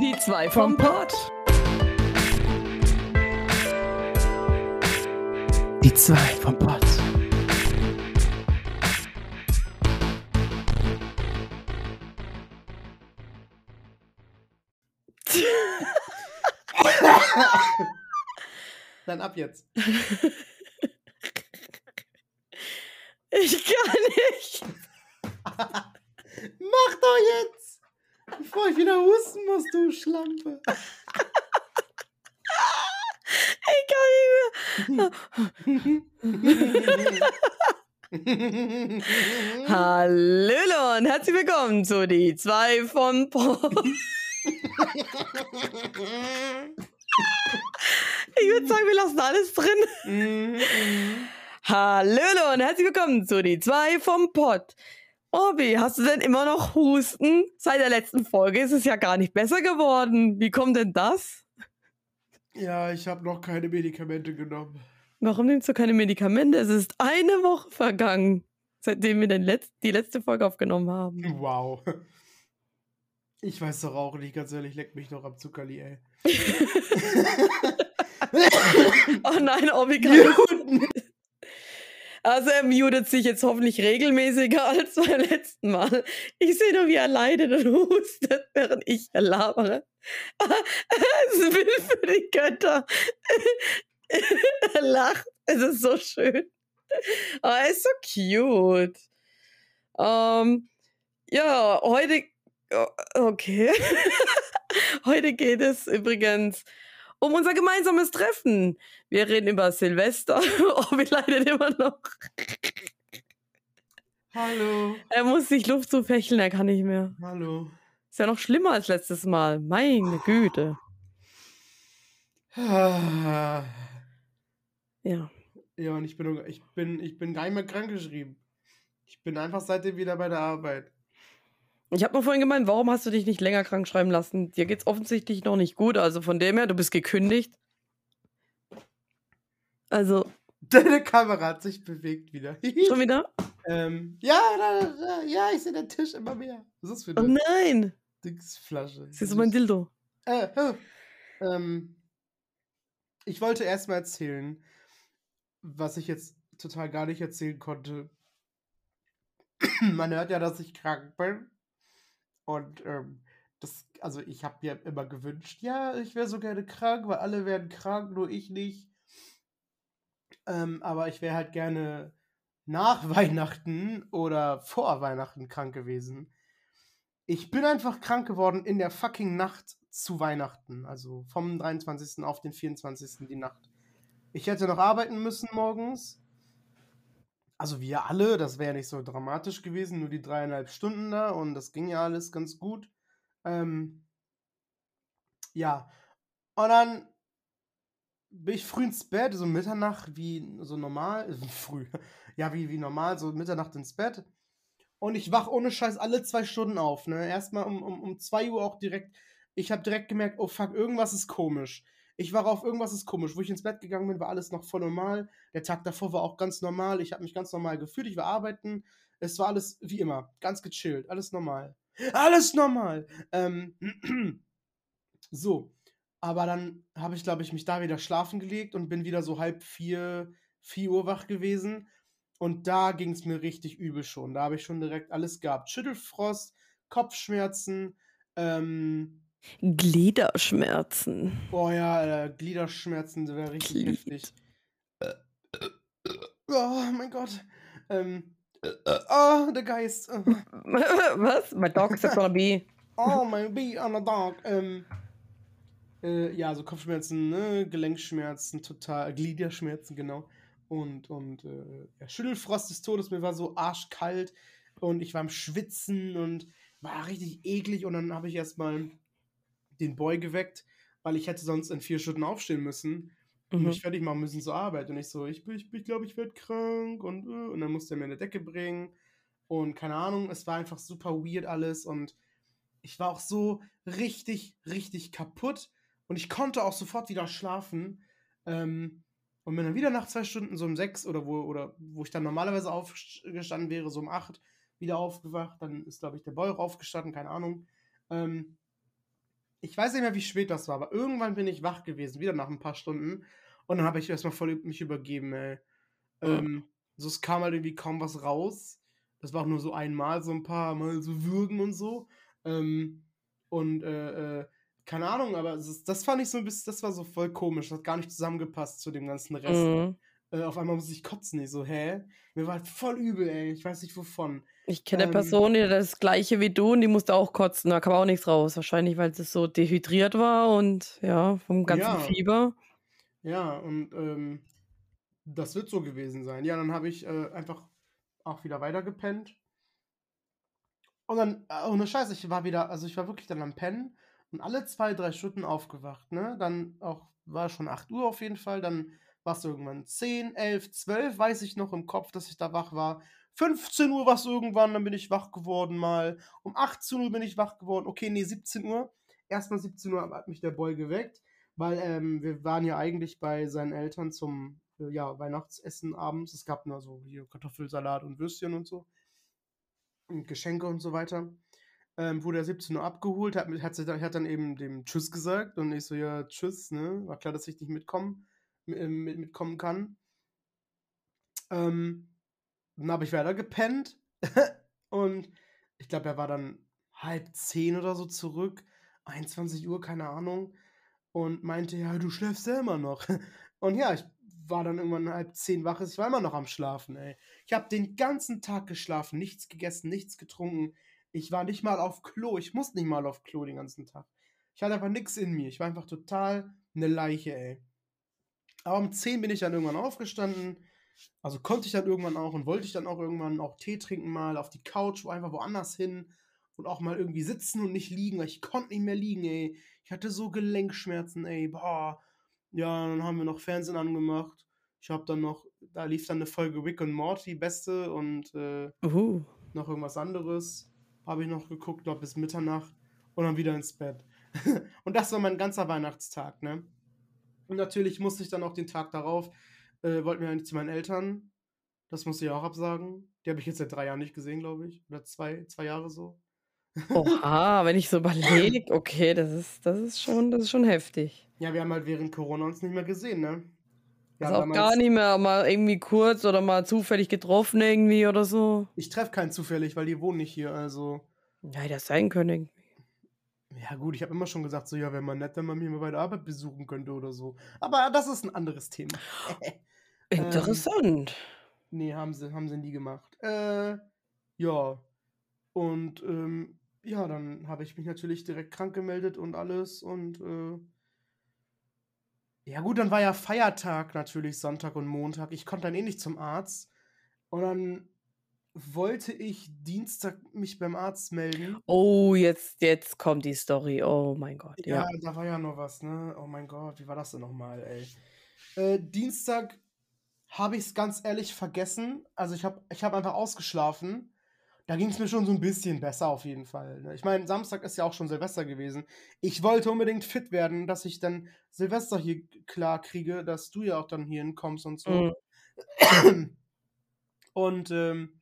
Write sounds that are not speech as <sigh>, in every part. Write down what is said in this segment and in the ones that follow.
Die zwei vom Pott. Die zwei vom Pott. <laughs> Dann ab jetzt. Ich kann nicht. <laughs> Mach doch jetzt! Bevor ich wieder husten muss, du Schlampe. Hallöle und herzlich willkommen zu die zwei vom Pott. Ich würde sagen, wir lassen alles drin. Hallöle und herzlich willkommen zu die zwei vom Pott. Obi, hast du denn immer noch Husten? Seit der letzten Folge ist es ja gar nicht besser geworden. Wie kommt denn das? ja, ich habe noch keine Medikamente genommen. Warum nimmst du keine Medikamente? Es ist eine Woche vergangen, seitdem wir den Letz die letzte Folge aufgenommen haben. Wow. Ich weiß doch auch nicht, ganz ehrlich, leck mich noch am Zuckerli, ey. <laughs> Oh nein, Obi <laughs> kann. Also er mutet sich jetzt hoffentlich regelmäßiger <laughs> als beim letzten Mal. Ich sehe nur, wie er leidet und hustet, während ich labere. Es will für die Götter. Er lacht. Es ist so schön. Oh, er ist so cute. Ähm, ja, heute. oh, Okay. <laughs> heute geht es übrigens um unser gemeinsames Treffen. Wir reden über Silvester. <laughs> Oh, wir leidet immer noch. Hallo. Er muss sich Luft zufächeln, er kann nicht mehr. Hallo. Ist ja noch schlimmer als letztes Mal. Meine Güte. Ah. Ja. Ja, und ich bin, ich bin, ich bin gar nicht mehr krankgeschrieben. Ich bin einfach seitdem wieder bei der Arbeit. Ich habe noch vorhin gemeint, warum hast du dich nicht länger krank schreiben lassen? Dir geht's offensichtlich noch nicht gut. Also von dem her, du bist gekündigt. Also, <laughs> Deine Kamera hat sich bewegt wieder. <laughs> schon wieder? ähm, ja, da, da, ja, ich sehe den Tisch immer mehr. Was ist für Oh eine nein! Dingsflasche? Das ist mein Dildo. Äh, äh, ähm, ich wollte erstmal erzählen, was ich jetzt total gar nicht erzählen konnte. <clears throat> Man hört ja, dass ich krank bin. Und ähm, das, also ich habe mir immer gewünscht, ja, ich wäre so gerne krank, weil alle werden krank, nur ich nicht. Ähm, aber ich wäre halt gerne nach <laughs> Weihnachten oder vor Weihnachten krank gewesen. Ich bin einfach krank geworden in der fucking Nacht zu Weihnachten. Also vom 23. auf den 24. die Nacht. Ich hätte noch arbeiten müssen morgens. Also wir alle, das wäre nicht so dramatisch gewesen, nur die dreieinhalb Stunden da und das ging ja alles ganz gut. Ähm, ja, und dann bin ich früh ins Bett, so Mitternacht, wie so normal, <laughs> früh, ja, wie, wie normal, so Mitternacht ins Bett. Und ich wach ohne Scheiß alle zwei Stunden auf, ne? Erstmal um, um, um 2 Uhr auch direkt. Ich habe direkt gemerkt, oh fuck, irgendwas ist komisch. Ich war auf, irgendwas ist komisch. Wo ich ins Bett gegangen bin, war alles noch voll normal. Der Tag davor war auch ganz normal. Ich habe mich ganz normal gefühlt. Ich war arbeiten. Es war alles wie immer. Ganz gechillt. Alles normal. Alles normal. Ähm, <clears throat> so. Aber dann habe ich, glaube ich, mich da wieder schlafen gelegt und bin wieder so halb vier, vier Uhr wach gewesen. Und da ging es mir richtig übel schon. Da habe ich schon direkt alles gehabt. Schüttelfrost, Kopfschmerzen, ähm, Gliederschmerzen. boah ja, äh, Gliederschmerzen, das wäre richtig Glied. heftig. Oh mein Gott. Ähm, oh, der Geist. Oh, <laughs> Was? My dog's gonna be. <laughs> Oh, mein Bee on the dog. Ähm, äh, ja, so Kopfschmerzen, ne? Gelenkschmerzen, total, Gliederschmerzen, genau. Und, und äh, ja, Schüttelfrost des Todes, mir war so arschkalt und ich war am Schwitzen und war richtig eklig und dann habe ich erstmal den Boy geweckt, weil ich hätte sonst in vier Stunden aufstehen müssen und Mhm. mich fertig machen müssen zur Arbeit. Und ich so, ich, bin- ich, ich glaube, ich werde krank und, äh, und dann musste er mir eine Decke bringen und keine Ahnung, es war einfach super weird alles und ich war auch so richtig, richtig kaputt und ich konnte auch sofort wieder schlafen. Ähm, und bin dann wieder nach zwei Stunden, so um sechs oder wo, oder wo ich dann normalerweise aufgestanden wäre, so um acht, wieder aufgewacht. Dann ist, glaube ich, der Boy auch aufgestanden, keine Ahnung. Ähm, ich weiß nicht mehr, wie spät das war, aber irgendwann bin ich wach gewesen, wieder nach ein paar Stunden. Und dann habe ich erstmal voll mich übergeben, ey. Ähm, so, es kam halt irgendwie kaum was raus. Das war auch nur so einmal, so ein paar Mal so würgen und so. Ähm, und äh, äh, keine Ahnung, aber das, das fand ich so ein bisschen, das war so voll komisch. Das hat gar nicht zusammengepasst zu dem ganzen Rest. Mhm. Äh, auf einmal muss ich kotzen. Ich so, hä? Mir war halt voll übel, ey. Ich weiß nicht wovon. Ich kenne eine Ähm, Person, die das gleiche wie du und die musste auch kotzen. Da kam auch nichts raus. Wahrscheinlich, weil es so dehydriert war und ja, vom ganzen Ja. Fieber. Ja, und ähm, das wird so gewesen sein. Ja, dann habe ich äh, einfach auch wieder weitergepennt. Und dann, äh, ohne Scheiß, ich war wieder, also ich war wirklich dann am Pennen und alle zwei, drei Stunden aufgewacht, ne? Dann auch, war schon 8 Uhr auf jeden Fall, dann war es irgendwann 10, 11, 12, weiß ich noch im Kopf, dass ich da wach war. 15 Uhr war es irgendwann, dann bin ich wach geworden mal. Um 18 Uhr bin ich wach geworden. Okay, nee, 17 Uhr. Erstmal 17 Uhr hat mich der Boy geweckt, weil ähm, wir waren ja eigentlich bei seinen Eltern zum äh, ja, Weihnachtsessen abends. Es gab nur so hier Kartoffelsalat und Würstchen und so. Und Geschenke und so weiter. Ähm, wurde er 17 Uhr abgeholt, hat, hat, hat dann eben dem Tschüss gesagt und ich so, ja, Tschüss, ne? War klar, dass ich nicht mitkommen, mit, mit, mitkommen kann. Ähm, dann habe ich weiter gepennt <laughs> und ich glaube, er war dann halb zehn oder so zurück, 21 Uhr, keine Ahnung, und meinte, ja, du schläfst ja immer noch. <laughs> Und ja, ich war dann irgendwann halb zehn wach, ich war immer noch am Schlafen, ey. Ich habe den ganzen Tag geschlafen, nichts gegessen, nichts getrunken. Ich war nicht mal auf Klo, ich musste nicht mal auf Klo den ganzen Tag. Ich hatte einfach nichts in mir, ich war einfach total eine Leiche, ey. Aber um 10 bin ich dann irgendwann aufgestanden. Also konnte ich dann irgendwann auch und wollte ich dann auch irgendwann auch Tee trinken mal auf die Couch, wo einfach woanders hin und auch mal irgendwie sitzen und nicht liegen, weil ich konnte nicht mehr liegen, ey. Ich hatte so Gelenkschmerzen, ey. Boah. Ja, dann haben wir noch Fernsehen angemacht. Ich habe dann noch, da lief dann eine Folge Rick und Morty, beste und äh, Uh. noch irgendwas anderes. Habe ich noch geguckt, glaube bis Mitternacht und dann wieder ins Bett. <laughs> und das war mein ganzer Weihnachtstag, ne? Und natürlich musste ich dann auch den Tag darauf, äh, wollten wir eigentlich zu meinen Eltern. Das musste ich auch absagen. Die habe ich jetzt seit drei Jahren nicht gesehen, glaube ich. Oder zwei, zwei Jahre so. Oha, <laughs> wenn ich so überlege, okay, das ist, das ist schon, das ist schon heftig. Ja, wir haben halt während Corona uns nicht mehr gesehen, ne? Wir Also haben auch gar nicht mehr mal irgendwie kurz oder mal zufällig getroffen irgendwie oder so. Ich treffe keinen zufällig, weil die wohnen nicht hier, also. Ja, das sein können. Ja, gut, ich habe immer schon gesagt, so, ja, wäre mal nett, wenn man mich mal bei der Arbeit besuchen könnte oder so. Aber das ist ein anderes Thema. <gasps> <laughs> Ähm, Interessant. Nee, haben sie, haben sie nie gemacht. Äh, ja. Und ähm, ja, dann habe ich mich natürlich direkt krank gemeldet und alles. Und äh, ja gut, dann war ja Feiertag natürlich, Sonntag und Montag. Ich konnte dann eh nicht zum Arzt. Und dann wollte ich Dienstag mich beim Arzt melden. Oh, jetzt, jetzt kommt die Story. Oh mein Gott. Ja, Ja. da war ja noch was, ne? Oh mein Gott, wie war das denn nochmal, ey? Äh, Dienstag habe ich es ganz ehrlich vergessen. Also ich habe ich hab einfach ausgeschlafen. Da ging es mir schon so ein bisschen besser auf jeden Fall. Ne? Ich meine, Samstag ist ja auch schon Silvester gewesen. Ich wollte unbedingt fit werden, dass ich dann Silvester hier klar kriege, dass du ja auch dann hier hinkommst und so. Mhm. <clears throat> Und ähm,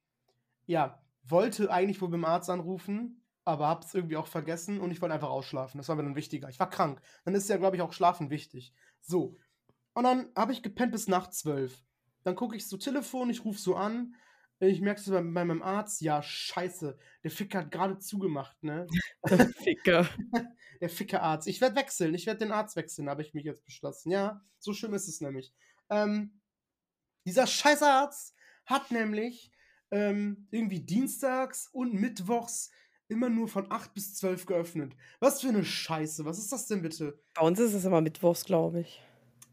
ja, wollte eigentlich wohl beim Arzt anrufen, aber hab's irgendwie auch vergessen und ich wollte einfach ausschlafen. Das war mir dann wichtiger. Ich war krank. Dann ist ja, glaube ich, auch Schlafen wichtig. So. Und dann habe ich gepennt bis nach zwölf. Dann gucke ich so Telefon, ich rufe so an. Ich merke so bei, bei meinem Arzt, ja, scheiße, der Ficker hat gerade zugemacht, ne? <laughs> Ficker. <laughs> der Fickerarzt. Ich werde wechseln, ich werde den Arzt wechseln, habe ich mich jetzt beschlossen. Ja, so schlimm ist es nämlich. Ähm, dieser Scheißarzt hat nämlich ähm, irgendwie dienstags und mittwochs immer nur von 8 bis 12 geöffnet. Was für eine Scheiße, was ist das denn bitte? Bei uns ist es immer mittwochs, glaube ich.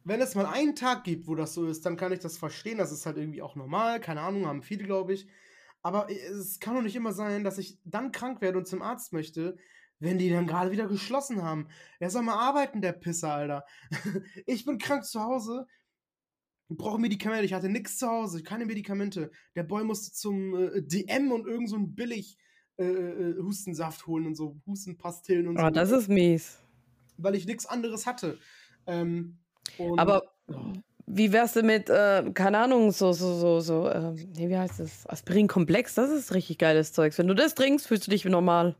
Wenn es mal einen Tag gibt, wo das so ist, dann kann ich das verstehen. Das ist halt irgendwie auch normal. Keine Ahnung, haben viele, glaube ich. Aber es kann doch nicht immer sein, dass ich dann krank werde und zum Arzt möchte, wenn die dann gerade wieder geschlossen haben. Er soll mal arbeiten, der Pisser, Alter. <laughs> ich bin krank zu Hause, brauche Medikamente. Ich hatte nichts zu Hause, keine Medikamente. Der Boy musste zum äh, DM und irgend so ein billig äh, äh, Hustensaft holen und so Hustenpastillen und Oh, so, das ist mies. weil ich nichts anderes hatte. Ähm, und Aber wie wär's denn mit, äh, keine Ahnung, so, so, so, so, ähm, nee, wie heißt das? Aspirin-Komplex, das ist richtig geiles Zeugs. Wenn du das trinkst, fühlst du dich wie normal.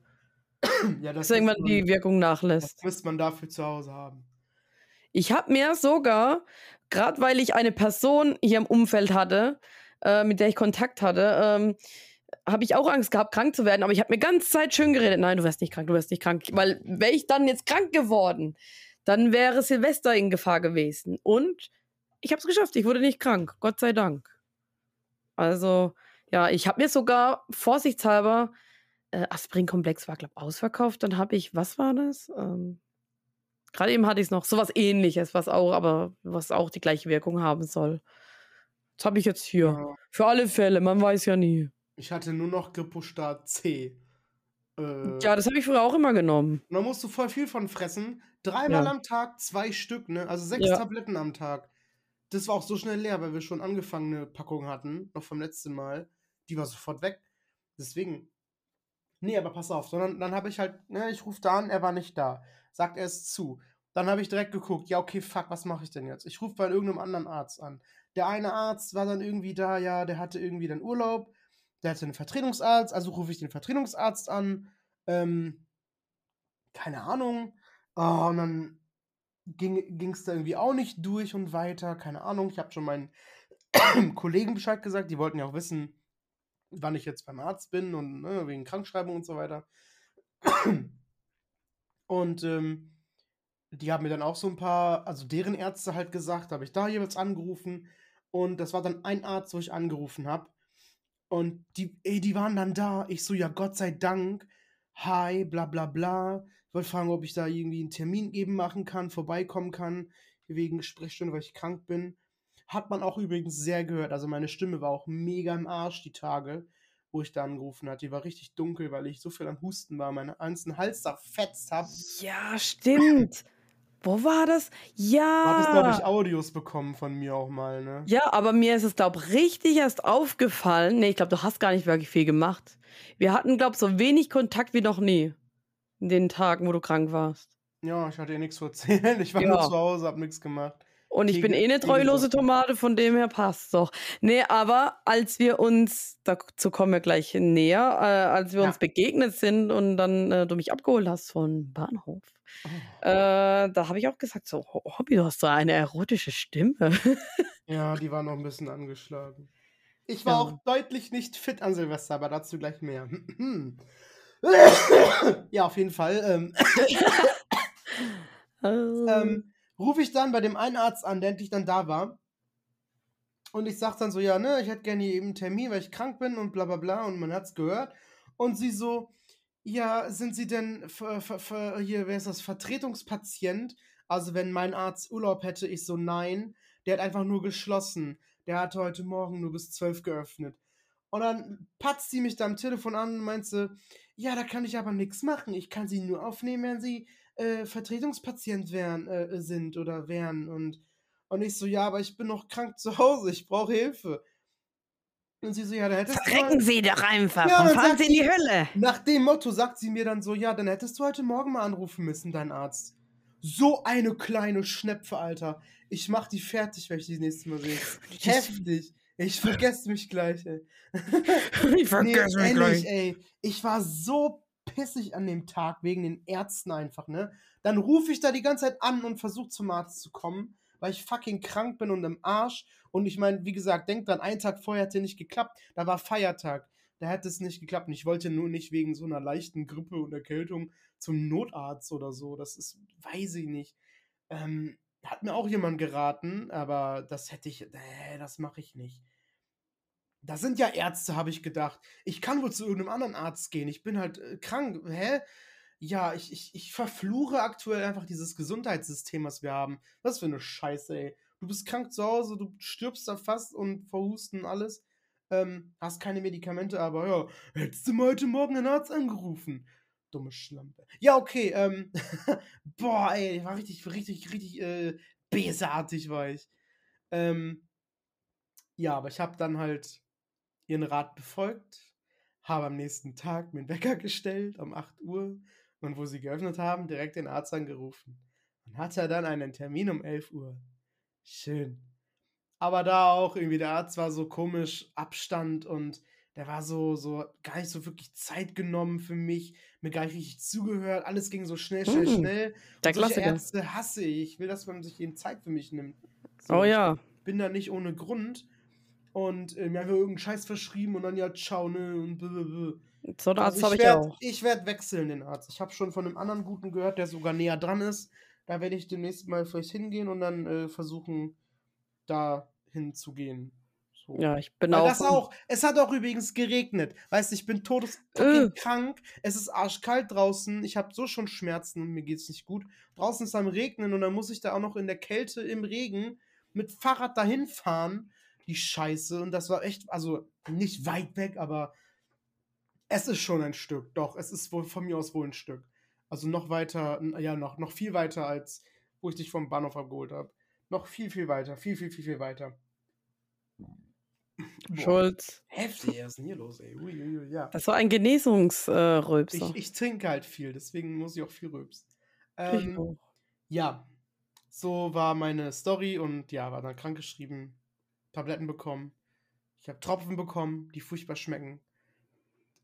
<clears throat> ja, das Dass irgendwann müsste die man Wirkung das nachlässt. müsste man dafür zu Hause haben. Ich habe mir sogar, gerade weil ich eine Person hier im Umfeld hatte, äh, mit der ich Kontakt hatte, ähm, habe ich auch Angst gehabt, krank zu werden. Aber ich habe mir ganz Zeit schön geredet. Nein, du wirst nicht krank, du wirst nicht krank. Weil wäre ich dann jetzt krank geworden, dann wäre Silvester in Gefahr gewesen. Und ich habe es geschafft. Ich wurde nicht krank. Gott sei Dank. Also, ja, ich habe mir sogar vorsichtshalber äh, Aspirin-Komplex war, glaube ich, ausverkauft. Dann habe ich, was war das? Ähm, Gerade eben hatte ich es noch, sowas ähnliches, was auch, aber was auch die gleiche Wirkung haben soll. Das habe ich jetzt hier. Ja. Für alle Fälle, man weiß ja nie. Ich hatte nur noch Grippostat C. Äh, Ja, das habe ich früher auch immer genommen. und da musst du voll viel von fressen. Dreimal Ja. am Tag, zwei Stück, ne? Also sechs Ja. Tabletten am Tag. Das war auch so schnell leer, weil wir schon angefangene Packung hatten, noch vom letzten Mal. Die war sofort weg. Deswegen. Nee, aber pass auf. Sondern dann habe ich halt, ne, ich rufe da an, er war nicht da. Sagt er es zu. Dann habe ich direkt geguckt, ja, okay, fuck, was mache ich denn jetzt? Ich rufe bei irgendeinem anderen Arzt an. Der eine Arzt war dann irgendwie da, ja, der hatte irgendwie dann Urlaub. Der hatte einen Vertretungsarzt, also rufe ich den Vertretungsarzt an. Ähm, keine Ahnung. Oh, und dann ging es da irgendwie auch nicht durch und weiter. Keine Ahnung. Ich habe schon meinen <clears throat> Kollegen Bescheid gesagt. Die wollten ja auch wissen, wann ich jetzt beim Arzt bin und ne, wegen Krankschreibung und so weiter. Und ähm, die haben mir dann auch so ein paar, also deren Ärzte halt gesagt, habe ich da jeweils angerufen. Und das war dann ein Arzt, wo ich angerufen habe. Und die, ey, die waren dann da. Ich so, ja, Gott sei Dank. Hi, bla bla bla. Ich wollte fragen, ob ich da irgendwie einen Termin eben machen kann, vorbeikommen kann, wegen Sprechstunde, weil ich krank bin. Hat man auch übrigens sehr gehört. Also meine Stimme war auch mega im Arsch die Tage, wo ich da angerufen hatte. Die war richtig dunkel, weil ich so viel am Husten war, meinen ganzen Hals da fetzt habe. Ja, stimmt. Wo war das? Du hattest, glaube ich, Ja. Audios bekommen von mir auch mal, ne? Ja, aber mir ist es, glaube ich, richtig erst aufgefallen. Nee, ich glaube, du hast gar nicht wirklich viel gemacht. Wir hatten, glaube ich, so wenig Kontakt wie noch nie. In den Tagen, wo du krank warst. Ja, ich hatte eh nichts zu erzählen. Ich war nur Ja. zu Hause, hab nichts gemacht. Und ich bin Kegel- eh eine treulose. Tomate, von dem her passt doch. Nee, aber als wir uns, dazu kommen wir gleich näher, äh, als wir Ja. uns begegnet sind und dann äh, du mich abgeholt hast von Bahnhof, Oh. äh, da habe ich auch gesagt, so, "Ho- Hobby, du hast so eine erotische Stimme. <laughs> Ja, die war noch ein bisschen angeschlagen. Ich war Ja. auch deutlich nicht fit an Silvester, aber dazu gleich mehr. <coughs> ja, auf jeden Fall. Ähm, <coughs> Ähm, ähm, rufe ich dann bei dem einen Arzt an, der endlich dann da war. Und ich sag dann so, ja, ne, ich hätte gerne eben einen Termin, weil ich krank bin und bla bla bla und man hat's gehört. Und sie so, ja, sind Sie denn ver, ver, ver, hier, wer ist das, Vertretungspatient? Also wenn mein Arzt Urlaub hätte, ich so, nein, der hat einfach nur geschlossen. Der hatte heute Morgen nur bis 12 geöffnet. Und dann patzt sie mich da am Telefon an und meint sie, ja, da kann ich aber nichts machen. Ich kann sie nur aufnehmen, wenn sie äh, Vertretungspatient wären, äh, sind oder wären. Und, und ich so, ja, aber ich bin noch krank zu Hause, ich brauche Hilfe. Und sie so, ja, da hättest du Verrecken mal... Sie doch einfach Ja, und dann fahren Sie in die Hölle. Nach dem Motto sagt sie mir dann so, ja, dann hättest du heute Morgen mal anrufen müssen, dein Arzt. So eine kleine Schnepfe, Alter. Ich mach die fertig, wenn ich die nächste Mal sehe. <laughs> Heftig. Ich vergesse mich gleich, ey. <laughs> ich vergesse mich ehrlich, gleich. ey. Ich war so pissig an dem Tag wegen den Ärzten einfach, ne? Dann rufe ich da die ganze Zeit an und versuche zum Arzt zu kommen, weil ich fucking krank bin und im Arsch. Und ich meine, wie gesagt, denk dran, einen Tag vorher hätte nicht geklappt. Da war Feiertag. Da hätte es nicht geklappt. Und ich wollte nur nicht wegen so einer leichten Grippe und Erkältung zum Notarzt oder so. Das ist, weiß ich nicht. Ähm, hat mir auch jemand geraten, aber das hätte ich, äh, das mache ich nicht. Da sind ja Ärzte, habe ich gedacht. Ich kann wohl zu irgendeinem anderen Arzt gehen. Ich bin halt äh, krank. Hä? Ja, ich, ich, ich verfluche aktuell einfach dieses Gesundheitssystem, was wir haben. Was für eine Scheiße, ey. Du bist krank zu Hause, du stirbst da fast und vor Husten und alles. Ähm, hast keine Medikamente, aber ja, hättest du mal heute Morgen einen Arzt angerufen. Dumme Schlampe. Ja, okay, ähm, <laughs> boah, ey, war richtig, richtig, richtig, äh, besartig war ich. Ähm, ja, aber ich habe dann halt ihren Rat befolgt, habe am nächsten Tag mir einen Wecker gestellt um 8 Uhr und wo sie geöffnet haben, direkt den Arzt angerufen. Und hatte dann einen Termin um 11 Uhr. Schön. Aber da auch irgendwie, der Arzt war so komisch, Abstand und der war so, so gar nicht so wirklich Zeit genommen für mich, mir gar nicht richtig zugehört, alles ging so schnell, schnell, Mm, schnell. Der Und solche Klassiker. Ärzte hasse ich. Ich will, dass man sich eben Zeit für mich nimmt. Oh ich ja. bin da nicht ohne Grund und äh, mir einfach irgendeinen Scheiß verschrieben und dann ja, ciao, ne, und blablabla. So einen Arzt Also habe ich werde auch. ich werd wechseln, den Arzt. Ich habe schon von einem anderen Guten gehört, der sogar näher dran ist. Da werde ich demnächst mal vielleicht hingehen und dann äh, versuchen, da hinzugehen. So. Ja, ich bin Weil auch. das auch, es hat auch übrigens geregnet. Weißt du, ich bin Äh. todeskrank. Es ist arschkalt draußen. Ich habe so schon Schmerzen und mir geht's nicht gut. Draußen ist am Regnen und dann muss ich da auch noch in der Kälte im Regen mit Fahrrad dahin fahren. Die Scheiße. Und das war echt, also nicht weit weg, aber es ist schon ein Stück. Doch, es ist wohl von mir aus wohl ein Stück. Also noch weiter, ja, noch, noch viel weiter, als wo ich dich vom Bahnhof abgeholt habe. Noch viel, viel weiter. Viel, viel, viel, viel weiter. Boah. Schulz. Heftig, was ist denn hier los, ey? Ui, ui, ui, ja. Das war ein Genesungsrülpser. Ich, ich trinke halt viel, deswegen muss ich auch viel rülpsen. Ähm, ja, so war meine Story und ja, war dann krankgeschrieben, Tabletten bekommen. Ich habe Tropfen bekommen, die furchtbar schmecken.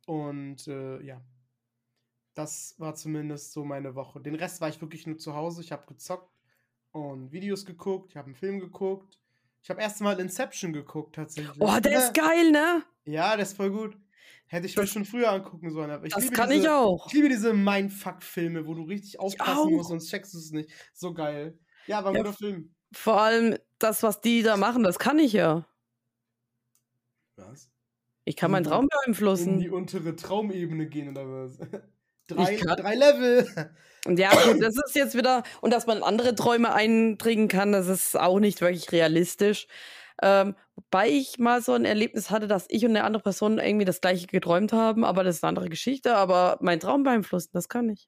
Und äh, ja, das war zumindest so meine Woche. Den Rest war ich wirklich nur zu Hause. Ich habe gezockt und Videos geguckt, ich habe einen Film geguckt. Ich habe erst mal Inception geguckt tatsächlich. Oh, der ist geil, ne? Ja, der ist voll gut. Hätte ich mir Das- schon früher angucken sollen. Aber ich Das liebe kann diese, ich auch. Ich liebe diese Mindfuck-Filme, wo du richtig aufpassen musst, sonst checkst du es nicht. So geil. Ja, war ein Ja, guter Film. Vor allem das, was die da machen, das kann ich ja. Was? Ich kann meinen In- Traum In die beeinflussen. untere Traumebene gehen oder was? <laughs> drei, drei Level. Und ja, gut, das ist jetzt wieder. Und dass man andere Träume eintrinken kann, das ist auch nicht wirklich realistisch. Ähm, wobei ich mal so ein Erlebnis hatte, dass ich und eine andere Person irgendwie das gleiche geträumt haben, aber das ist eine andere Geschichte. Aber meinen Traum beeinflussen, das kann ich.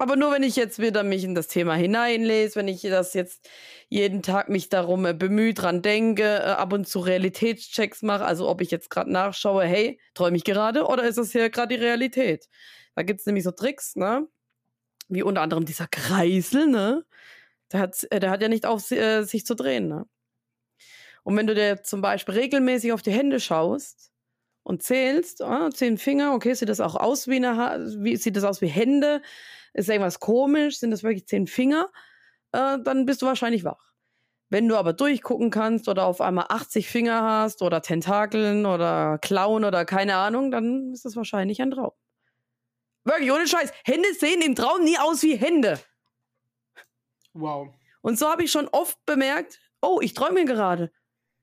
Aber nur wenn ich jetzt wieder mich in das Thema hineinlese, wenn ich das jetzt jeden Tag mich darum äh, bemühe, dran denke, äh, ab und zu Realitätschecks mache, also ob ich jetzt gerade nachschaue, hey, träume ich gerade oder ist das hier gerade die Realität? Da gibt es nämlich so Tricks, ne? Wie unter anderem dieser Kreisel, ne? Der hat, äh, der hat ja nicht auf, äh, sich zu drehen, ne? Und wenn du dir zum Beispiel regelmäßig auf die Hände schaust und zählst, ah, zehn Finger, okay, sieht das auch aus wie eine, Ha- wie, sieht das aus wie Hände? Ist irgendwas komisch? Sind das wirklich zehn Finger? Äh, dann bist du wahrscheinlich wach. Wenn du aber durchgucken kannst oder auf einmal 80 Finger hast oder Tentakeln oder Klauen oder keine Ahnung, dann ist das wahrscheinlich ein Traum. Wirklich, ohne Scheiß. Hände sehen im Traum nie aus wie Hände. Wow. Und so habe ich schon oft bemerkt, oh, ich träume gerade.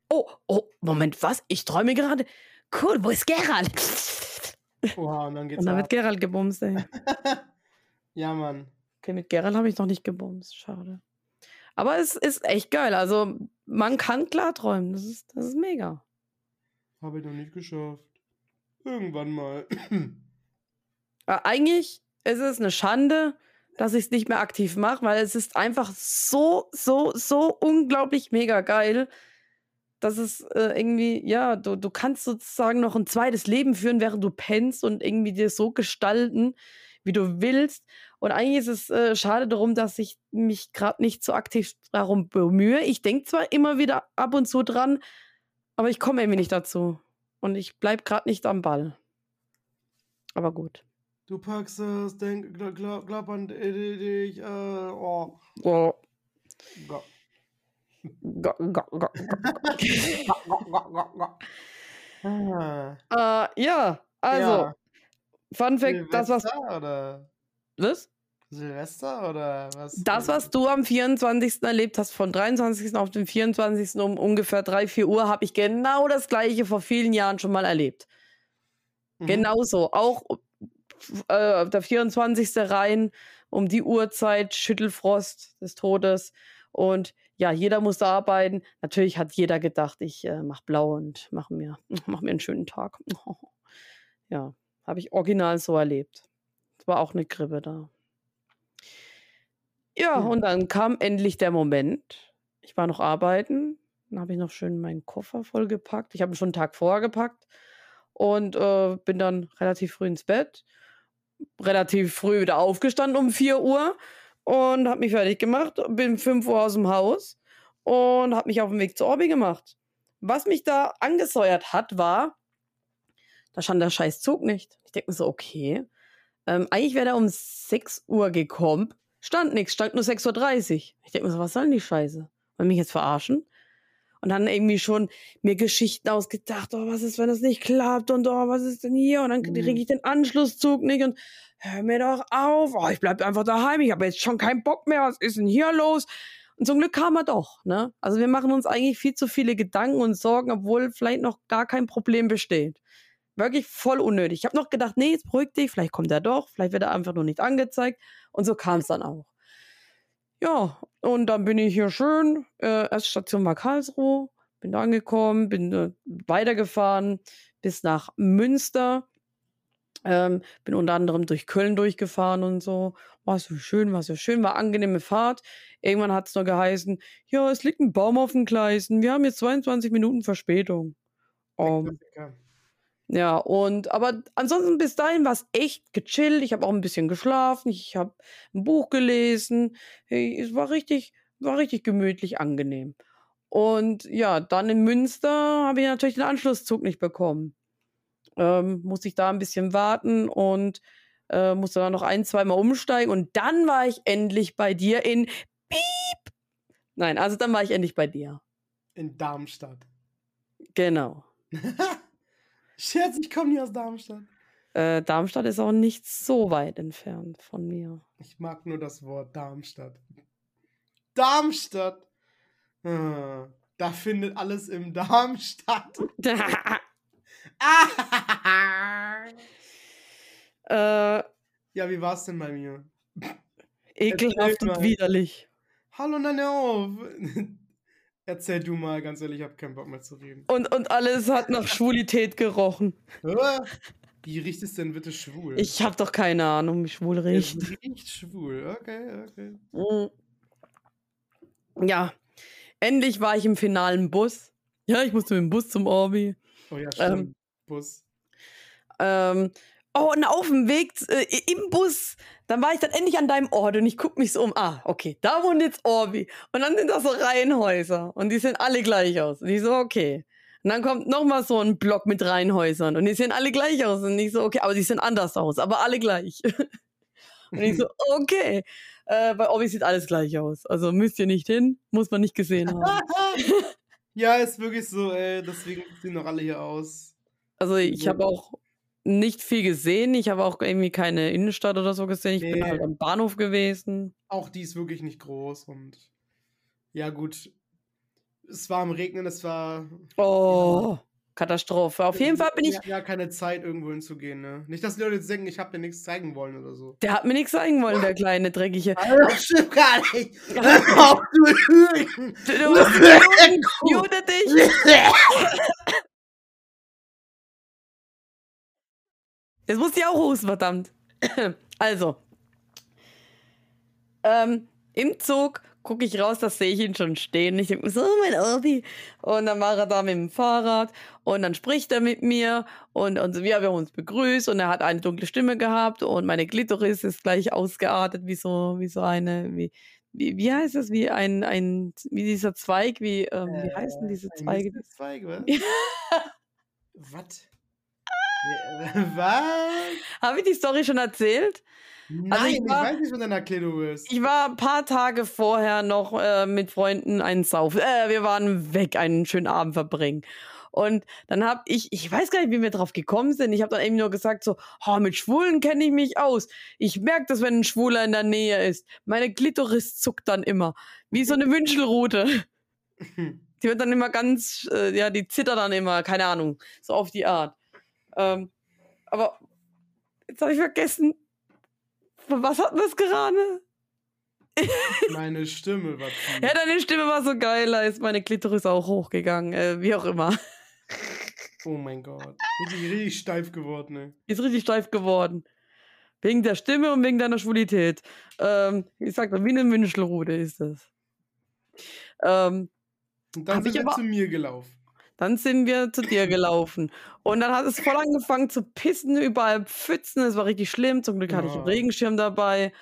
Oh, oh, Moment, was? Ich träume gerade? Cool, wo ist Gerald? Wow, und dann geht's Und dann ab. wird Gerald gebumst, ey. <laughs> ja, Mann. Okay, mit Gerald habe ich noch nicht gebumst. Schade. Aber es ist echt geil. Also, man kann klar träumen. Das ist, das ist mega. Habe ich noch nicht geschafft. Irgendwann mal. <clears throat> Aber eigentlich ist es eine Schande, dass ich es nicht mehr aktiv mache, weil es ist einfach so, so, so unglaublich mega geil, dass es äh, irgendwie, ja, du, du kannst sozusagen noch ein zweites Leben führen, während du pennst und irgendwie dir so gestalten, wie du willst. Und eigentlich ist es äh, schade darum, dass ich mich gerade nicht so aktiv darum bemühe. Ich denke zwar immer wieder ab und zu dran, aber ich komme irgendwie nicht dazu. Und ich bleibe gerade nicht am Ball. Aber gut. Du packst es, denk, glaub, glaub, an dich, äh, oh. Oh. Go. Ah, Äh, ja, also, ja. Fun Fact, das was, Silvester oder was? Silvester oder was? Das, was du am 24. erlebt hast, von 23. auf den 24. um ungefähr 3, 4 Uhr, habe ich genau das gleiche vor vielen Jahren schon mal erlebt. Mhm. Genauso. Auch äh, der 24. rein, um die Uhrzeit, Schüttelfrost des Todes. Und ja, jeder musste arbeiten. Natürlich hat jeder gedacht, ich äh, mach blau und mach mir, <laughs> mach mir einen schönen Tag. <laughs> ja, habe ich original so erlebt. Es war auch eine Grippe da. Ja, Hm. und dann kam endlich der Moment. Ich war noch arbeiten. Dann habe ich noch schön meinen Koffer vollgepackt. Ich habe ihn schon einen Tag vorher gepackt und äh, bin dann relativ früh ins Bett. Relativ früh wieder aufgestanden um 4 Uhr und habe mich fertig gemacht. Bin 5 Uhr aus dem Haus und habe mich auf den Weg zur Orbi gemacht. was mich da angesäuert hat, war, da stand der scheiß Zug nicht. Ich denke mir so, okay. Ähm, eigentlich wäre der um 6 Uhr gekommen. Stand nichts, stand nur 6.30 Uhr. Ich denke mir so, was soll denn die Scheiße? Wollen mich jetzt verarschen? Und dann irgendwie schon mir Geschichten ausgedacht, oh, was ist, wenn das nicht klappt und oh, was ist denn hier? Und dann kriege Mhm. ich den Anschlusszug nicht und hör mir doch auf, oh, ich bleib einfach daheim, ich habe jetzt schon keinen Bock mehr, was ist denn hier los? Und zum Glück kam er doch, ne? Also wir machen uns eigentlich viel zu viele Gedanken und Sorgen, obwohl vielleicht noch gar kein Problem besteht. Wirklich voll unnötig. Ich habe noch gedacht, nee, jetzt beruhig dich, vielleicht kommt er doch, vielleicht wird er einfach nur nicht angezeigt. Und so kam es dann auch. Ja, und dann bin ich hier schön. Äh, erste Station war Karlsruhe. Bin da angekommen, bin äh, weitergefahren bis nach Münster. Ähm, bin unter anderem durch Köln durchgefahren und so. War so schön, war so schön, war angenehme Fahrt. Irgendwann hat es nur geheißen, ja, es liegt ein Baum auf den Gleisen. Wir haben jetzt 22 Minuten Verspätung. Klassiker. Ja, und aber ansonsten bis dahin war es echt gechillt. Ich habe auch ein bisschen geschlafen, ich habe ein Buch gelesen. Hey, es war richtig, war richtig gemütlich, angenehm. Und ja, dann in Münster habe ich natürlich den Anschlusszug nicht bekommen. Ähm, musste ich da ein bisschen warten und äh, musste dann noch ein, zweimal umsteigen. Und dann war ich endlich bei dir in Piep. Nein, also dann war ich endlich bei dir. In Darmstadt. Genau. <laughs> Scherz, ich komme nie aus Darmstadt. Äh, Darmstadt ist auch nicht so weit entfernt von mir. Ich mag nur das Wort Darmstadt. Darmstadt! Ah, Da findet alles im Darm statt. Ah! <laughs> <laughs> äh, Ja, wie war's denn bei mir? ekelhaft und widerlich. Hallo, nein, auf. Erzähl du mal, ganz ehrlich, ich hab keinen Bock mehr zu reden. Und, und alles hat nach <laughs> Schwulität gerochen. Wie riecht es denn bitte schwul? Ich habe doch keine Ahnung, wie schwul es riecht. riecht schwul, okay, okay. Mm. Ja, endlich war ich im finalen Bus. Ja, ich musste mit dem Bus zum Orbi. Oh ja, Ähm. stimmt. Bus. Ähm, oh, und auf dem Weg äh, im Bus, dann war ich dann endlich an deinem Ort und ich guck mich so um. Ah, okay, da wohnt jetzt Orbi. Und dann sind da so Reihenhäuser und die sehen alle gleich aus. Und ich so, okay. Und dann kommt noch mal so ein Block mit Reihenhäusern und die sehen alle gleich aus. Und ich so, okay, aber die sehen anders aus, aber alle gleich. <laughs> und ich so, okay. Äh, bei Orbi sieht alles gleich aus. Also müsst ihr nicht hin, muss man nicht gesehen haben. <laughs> ja, ist wirklich so, ey. Deswegen sehen doch alle hier aus. Also ich habe auch nicht viel gesehen. Ich habe auch irgendwie keine Innenstadt oder so gesehen. Ich bin Nee. halt am Bahnhof gewesen. Auch die ist wirklich nicht groß und ja, gut. Es war am Regnen, es war. Oh, Katastrophe. Auf jeden Fall bin ich. Ja, ja, keine Zeit, irgendwo hinzugehen, ne? Nicht, dass die Leute jetzt denken, ich hab dir nichts zeigen wollen oder so. Der hat mir nichts zeigen wollen, der kleine Dreckige. Das stimmt gar nicht. Hör auf, du Lügen. Du, du musst juden, jude dich. Jetzt muss ich auch husten, verdammt. <clears throat> Also. Ähm, Im Zug gucke ich raus, da sehe ich ihn schon stehen. Ich denke so, oh, mein Orbi. Und dann war er da mit dem Fahrrad und dann spricht er mit mir und, und wir haben uns begrüßt und er hat eine dunkle Stimme gehabt und meine Glitoris ist gleich ausgeartet wie so, wie so eine, wie, wie, wie heißt das, wie ein, ein, wie dieser Zweig, wie, ähm, wie heißen diese Zweige? Mistelzweig, <laughs> was? Was? <laughs> Was? Habe ich die Story schon erzählt? Nein, Also ich ich, war- weiß nicht, von deiner Klitoris. Ich war ein paar Tage vorher noch äh, mit Freunden einen Sauf. Äh, wir waren weg, einen schönen Abend verbringen. Und dann habe ich, ich weiß gar nicht, wie wir drauf gekommen sind. Ich habe dann eben nur gesagt so, oh, mit Schwulen kenne ich mich aus. Ich merke das, wenn ein Schwuler in der Nähe ist. Meine Klitoris zuckt dann immer, wie so eine Wünschelrute. <laughs> Die wird dann immer ganz, äh, ja, die zittert dann immer, keine Ahnung, so auf die Art. Ähm, aber jetzt habe ich vergessen, von was hatten wir es gerade? <laughs> Meine Stimme war tief. Ja, deine Stimme war so geil, da ist meine Klitoris auch hochgegangen, äh, wie auch immer. Oh mein Gott. Richtig, richtig steif geworden. Die ist richtig steif geworden. Wegen der Stimme und wegen deiner Schwulität. Ähm, ich sag mal, wie eine Wünschelrute ist das. Ähm, Und dann sind wir zu mir gelaufen. Dann sind wir zu dir <laughs> gelaufen. Und dann hat es voll angefangen zu pissen, überall Pfützen. Es war richtig schlimm. Zum Glück hatte ich einen. Regenschirm dabei.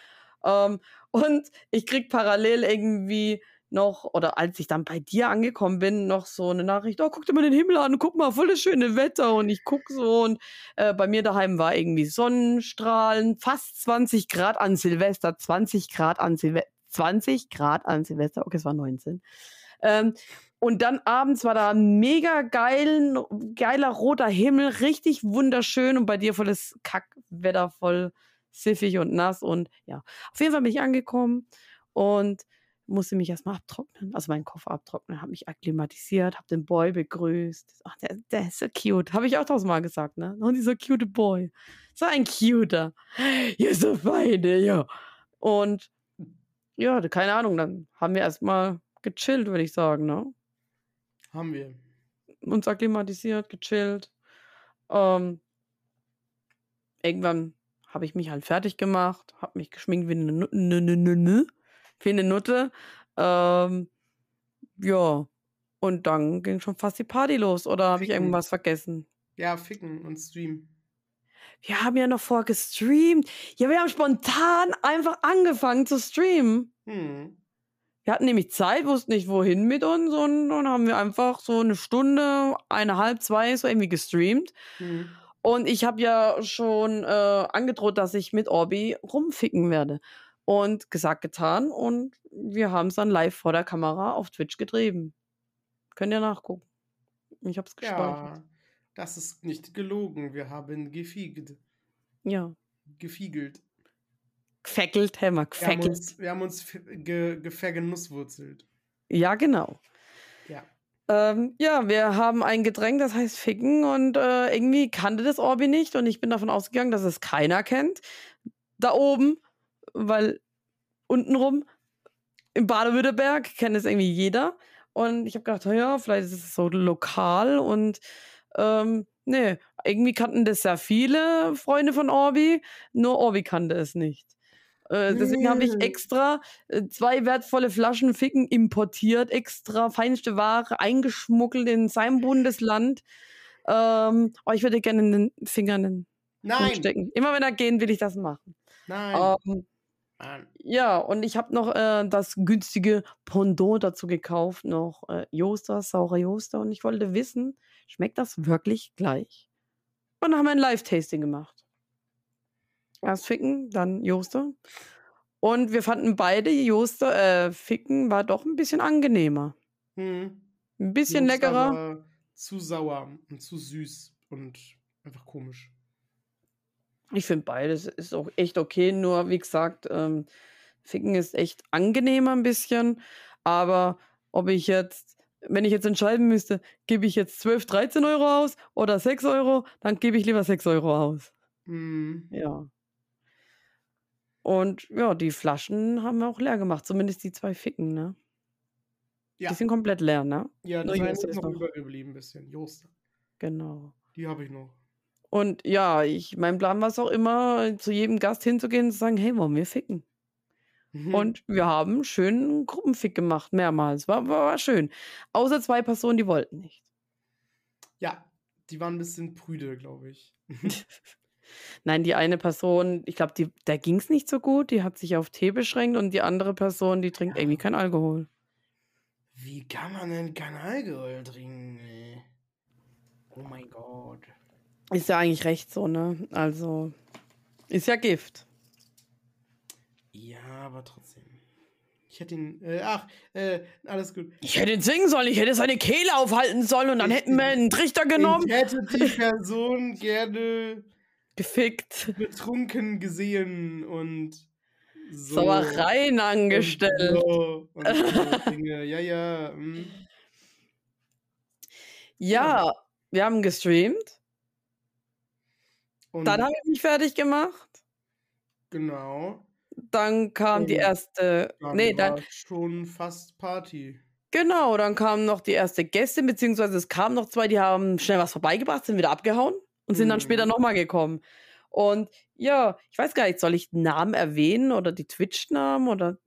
Ähm, und ich krieg parallel irgendwie noch, oder als ich dann bei dir angekommen bin, noch so eine Nachricht, oh, guck dir mal den Himmel an, guck mal, voll das schöne Wetter. Und ich guck so und äh, bei mir daheim war irgendwie Sonnenstrahlen, fast 20 Grad an Silvester, 20 Grad an Silvester, 20 Grad an Silvester, okay, es war 19. Ähm, und dann abends war da ein mega geilen, geiler roter Himmel, richtig wunderschön und bei dir volles Kackwetter, voll siffig und nass und ja. Auf jeden Fall bin ich angekommen und musste mich erstmal abtrocknen, also meinen Koffer abtrocknen, habe mich akklimatisiert, habe den Boy begrüßt. Ach, der, der ist so cute. Habe ich auch tausendmal gesagt, ne? Und dieser cute Boy. So ein cuter. You're so feine, ja. Und ja, keine Ahnung, dann haben wir erstmal gechillt, würde ich sagen, ne? Haben wir. Uns akklimatisiert, gechillt. Ähm, irgendwann habe ich mich halt fertig gemacht, habe mich geschminkt wie eine Nutte wie eine Nutte. Ähm, ja. Und dann ging schon fast die Party los. Oder habe ich irgendwas vergessen? Ja, ficken und streamen. Wir haben ja noch vor gestreamt. Ja, wir haben spontan einfach angefangen zu streamen. Hm. Wir hatten nämlich Zeit, wussten nicht wohin mit uns und dann haben wir einfach so eine Stunde, eineinhalb, zwei so irgendwie gestreamt. Hm. Und ich habe ja schon äh, angedroht, dass ich mit Orbi rumficken werde. Und gesagt, getan. Und wir haben es dann live vor der Kamera auf Twitch getrieben. Könnt ihr nachgucken. Ich habe es gespeichert. Ja, das ist nicht gelogen. Wir haben gefiegt. Ja. Gefiegelt. Gefeckelt, Hämmer, gefeckelt. Wir haben uns, wir haben uns ge, gevergenusswurzelt. Ja, genau. Ja. Ähm, ja, wir haben ein Getränk, das heißt Ficken und äh, irgendwie kannte das Orbi nicht und ich bin davon ausgegangen, dass es keiner kennt. Da oben weil untenrum im Baden-Württemberg kennt es irgendwie jeder. Und ich habe gedacht, ja, vielleicht ist es so lokal und ähm, nee, irgendwie kannten das sehr viele Freunde von Orbi, nur Orbi kannte es nicht. Äh, deswegen habe ich hm. extra äh, zwei wertvolle Flaschen Ficken importiert, extra feinste Ware eingeschmuggelt in seinem Bundesland. Ähm, oh, ich würde gerne in den Fingern stecken. Immer wenn er gehen, will ich das machen. Nein. Ähm, ja, und ich habe noch äh, das günstige Pendant dazu gekauft, noch äh, Joster, saurer Joster. Und ich wollte wissen, schmeckt das wirklich gleich? Und dann haben wir ein Live-Tasting gemacht. Erst Ficken, dann Joster. Und wir fanden beide Joster, äh, Ficken war doch ein bisschen angenehmer. Hm. Ein bisschen Joster leckerer. zu sauer und zu süß und einfach komisch. Ich finde beides ist auch echt okay, nur wie gesagt, ähm, Ficken ist echt angenehmer ein bisschen, aber ob ich jetzt, wenn ich jetzt entscheiden müsste, gebe ich jetzt 12, 13 Euro aus oder 6 Euro, dann gebe ich lieber 6 Euro aus. Mhm. Ja. Und ja, die Flaschen haben wir auch leer gemacht, zumindest die zwei Ficken, ne? Ja. Die sind komplett leer, ne? Ja, die sind noch, noch übergeblieben ein bisschen. Jost. Genau. Die habe ich noch. Und ja, ich, mein Plan war es auch immer, zu jedem Gast hinzugehen und zu sagen, hey, wollen wir ficken? Mhm. Und wir haben schön Gruppenfick gemacht, mehrmals. War, war, war schön. Außer zwei Personen, die wollten nicht. Ja, die waren ein bisschen prüde, glaube ich. <laughs> Nein, die eine Person, ich glaube, der ging es nicht so gut, die hat sich auf Tee beschränkt und die andere Person, die trinkt ja. irgendwie kein Alkohol. Wie kann man denn kein Alkohol trinken? Ey? Oh mein Gott. Ist ja eigentlich recht so, ne? Also, ist ja Gift. Ja, aber trotzdem. Ich hätte ihn, äh, ach, äh, alles gut. Ich hätte ihn singen sollen, ich hätte seine Kehle aufhalten sollen und dann ich, hätten wir einen Trichter genommen. Ich hätte die <laughs> Person gerne gefickt, betrunken gesehen und so. Sauereien angestellt. So, und so <laughs> Dinge. Ja, ja. Hm. Ja, wir haben gestreamt. Und dann habe ich mich fertig gemacht. Genau. Dann kam Und die erste. Dann nee, dann. Schon fast Party. Genau, dann kam noch die erste Gäste, beziehungsweise es kamen noch zwei, die haben schnell was vorbeigebracht, sind wieder abgehauen und sind mhm. dann später nochmal gekommen. Und ja, ich weiß gar nicht, soll ich Namen erwähnen oder die Twitch-Namen oder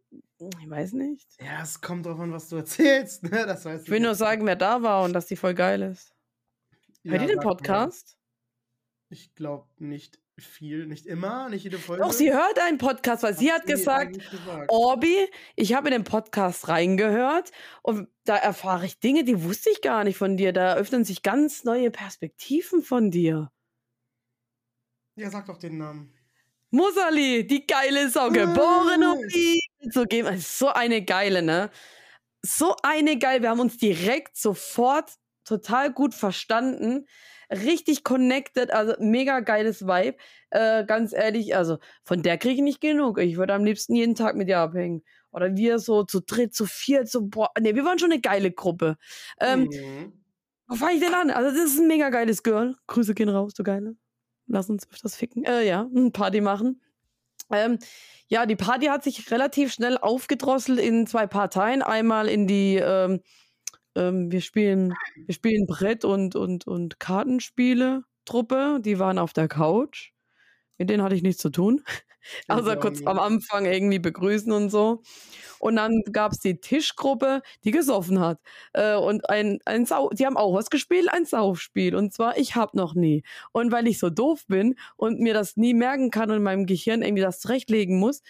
ich weiß nicht. Ja, es kommt drauf an, was du erzählst. Ne? Das weiß ich will nur sagen, wer da war und dass die voll geil ist. Ja, Hört ihr den Podcast? Ich glaube nicht. Viel, nicht immer, nicht jede Folge. Doch, sie hört einen Podcast, weil sie hat sie gesagt, eigentlich gesagt. Orbi, ich habe in den Podcast reingehört und da erfahre ich Dinge, die wusste ich gar nicht von dir. Da öffnen sich ganz neue Perspektiven von dir. Ja, sag doch den Namen. Musali, die geile Sau, geboren um. Liebe zu geben. Also So eine geile, ne? So eine geil. Wir haben uns direkt sofort total gut verstanden. Richtig connected, also mega geiles Vibe. Äh, ganz ehrlich, also von der kriege ich nicht genug. Ich würde am liebsten jeden Tag mit ihr abhängen. Oder wir so zu dritt, zu viert, so, boah, ne, wir waren schon eine geile Gruppe. Ähm, Mhm. wo fange ich denn an? Also, das ist ein mega geiles Girl. Grüße gehen raus, du Geile. Lass uns öfters ficken. Äh, ja, Party machen. Ähm, ja, die Party hat sich relativ schnell aufgedrosselt in zwei Parteien. Einmal in die, ähm, ähm, wir spielen, wir spielen Brett und, und, und Kartenspiele-Truppe. Die waren auf der Couch. Mit denen hatte ich nichts zu tun. <laughs> Außer Ja, kurz am Anfang irgendwie begrüßen und so. Und dann gab es die Tischgruppe, die gesoffen hat. Äh, und ein, ein Sau die haben auch was gespielt, ein Saufspiel. Und zwar, ich hab noch nie. Und weil ich so doof bin und mir das nie merken kann und in meinem Gehirn irgendwie das zurechtlegen muss,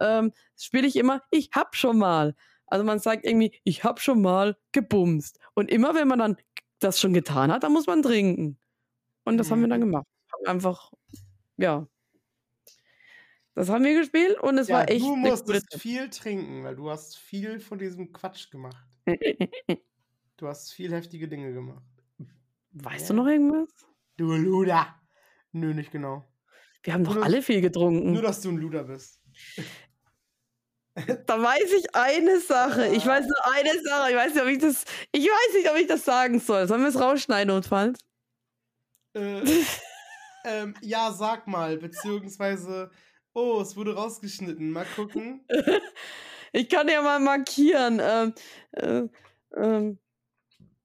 ähm, spiele ich immer, ich hab schon mal. Also man sagt irgendwie, ich hab schon mal gebumst. Und immer wenn man dann das schon getan hat, dann muss man trinken. Und das haben wir dann Mhm. gemacht. Haben einfach, ja. Das haben wir gespielt und es Ja, war echt du musstest viel trinken, weil du hast viel von diesem Quatsch gemacht. <laughs> Du hast viel heftige Dinge gemacht. Weißt Ja. du noch irgendwas? Du Luder. Nö, nicht genau. Wir haben doch alle viel getrunken. Nur, dass du ein Luder bist. <laughs> Da weiß ich eine Sache. Ich weiß nur eine Sache. Ich weiß nicht, ob ich das. Ich weiß nicht, ob ich das sagen soll. Sollen wir es rausschneiden, notfalls? Äh, <laughs> ähm, ja, sag mal, beziehungsweise, oh, es wurde rausgeschnitten. Mal gucken. <laughs> Ich kann ja mal markieren. Ähm, äh, ähm,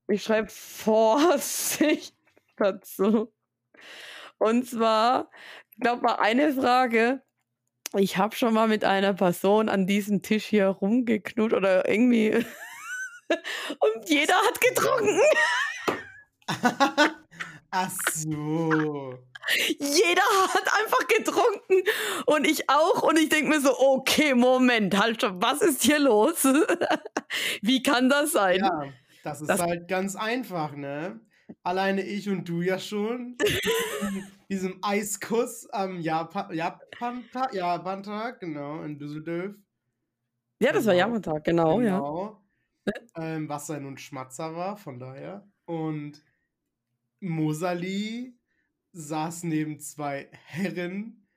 ich schreibe Vorsicht dazu. Und zwar, ich glaube mal eine Frage. Ich habe schon mal mit einer Person an diesem Tisch hier rumgeknut oder irgendwie. <laughs> Und jeder hat getrunken. <laughs> Ach so. Jeder hat einfach getrunken und ich auch. Und ich denke mir so, okay, Moment, halt schon, was ist hier los? <laughs> Wie kann das sein? Ja, das ist Das- halt ganz einfach, ne? Alleine ich und du ja schon. Diesem Eiskuss am Japan, Japan-Tag, Japan-Tag, genau, in Düsseldorf. Ja, das war Genau. Jahrmarktag, genau, ja. Genau. Ähm, was ja nun Schmatzer war, von daher. Und Mosali saß neben zwei Herren.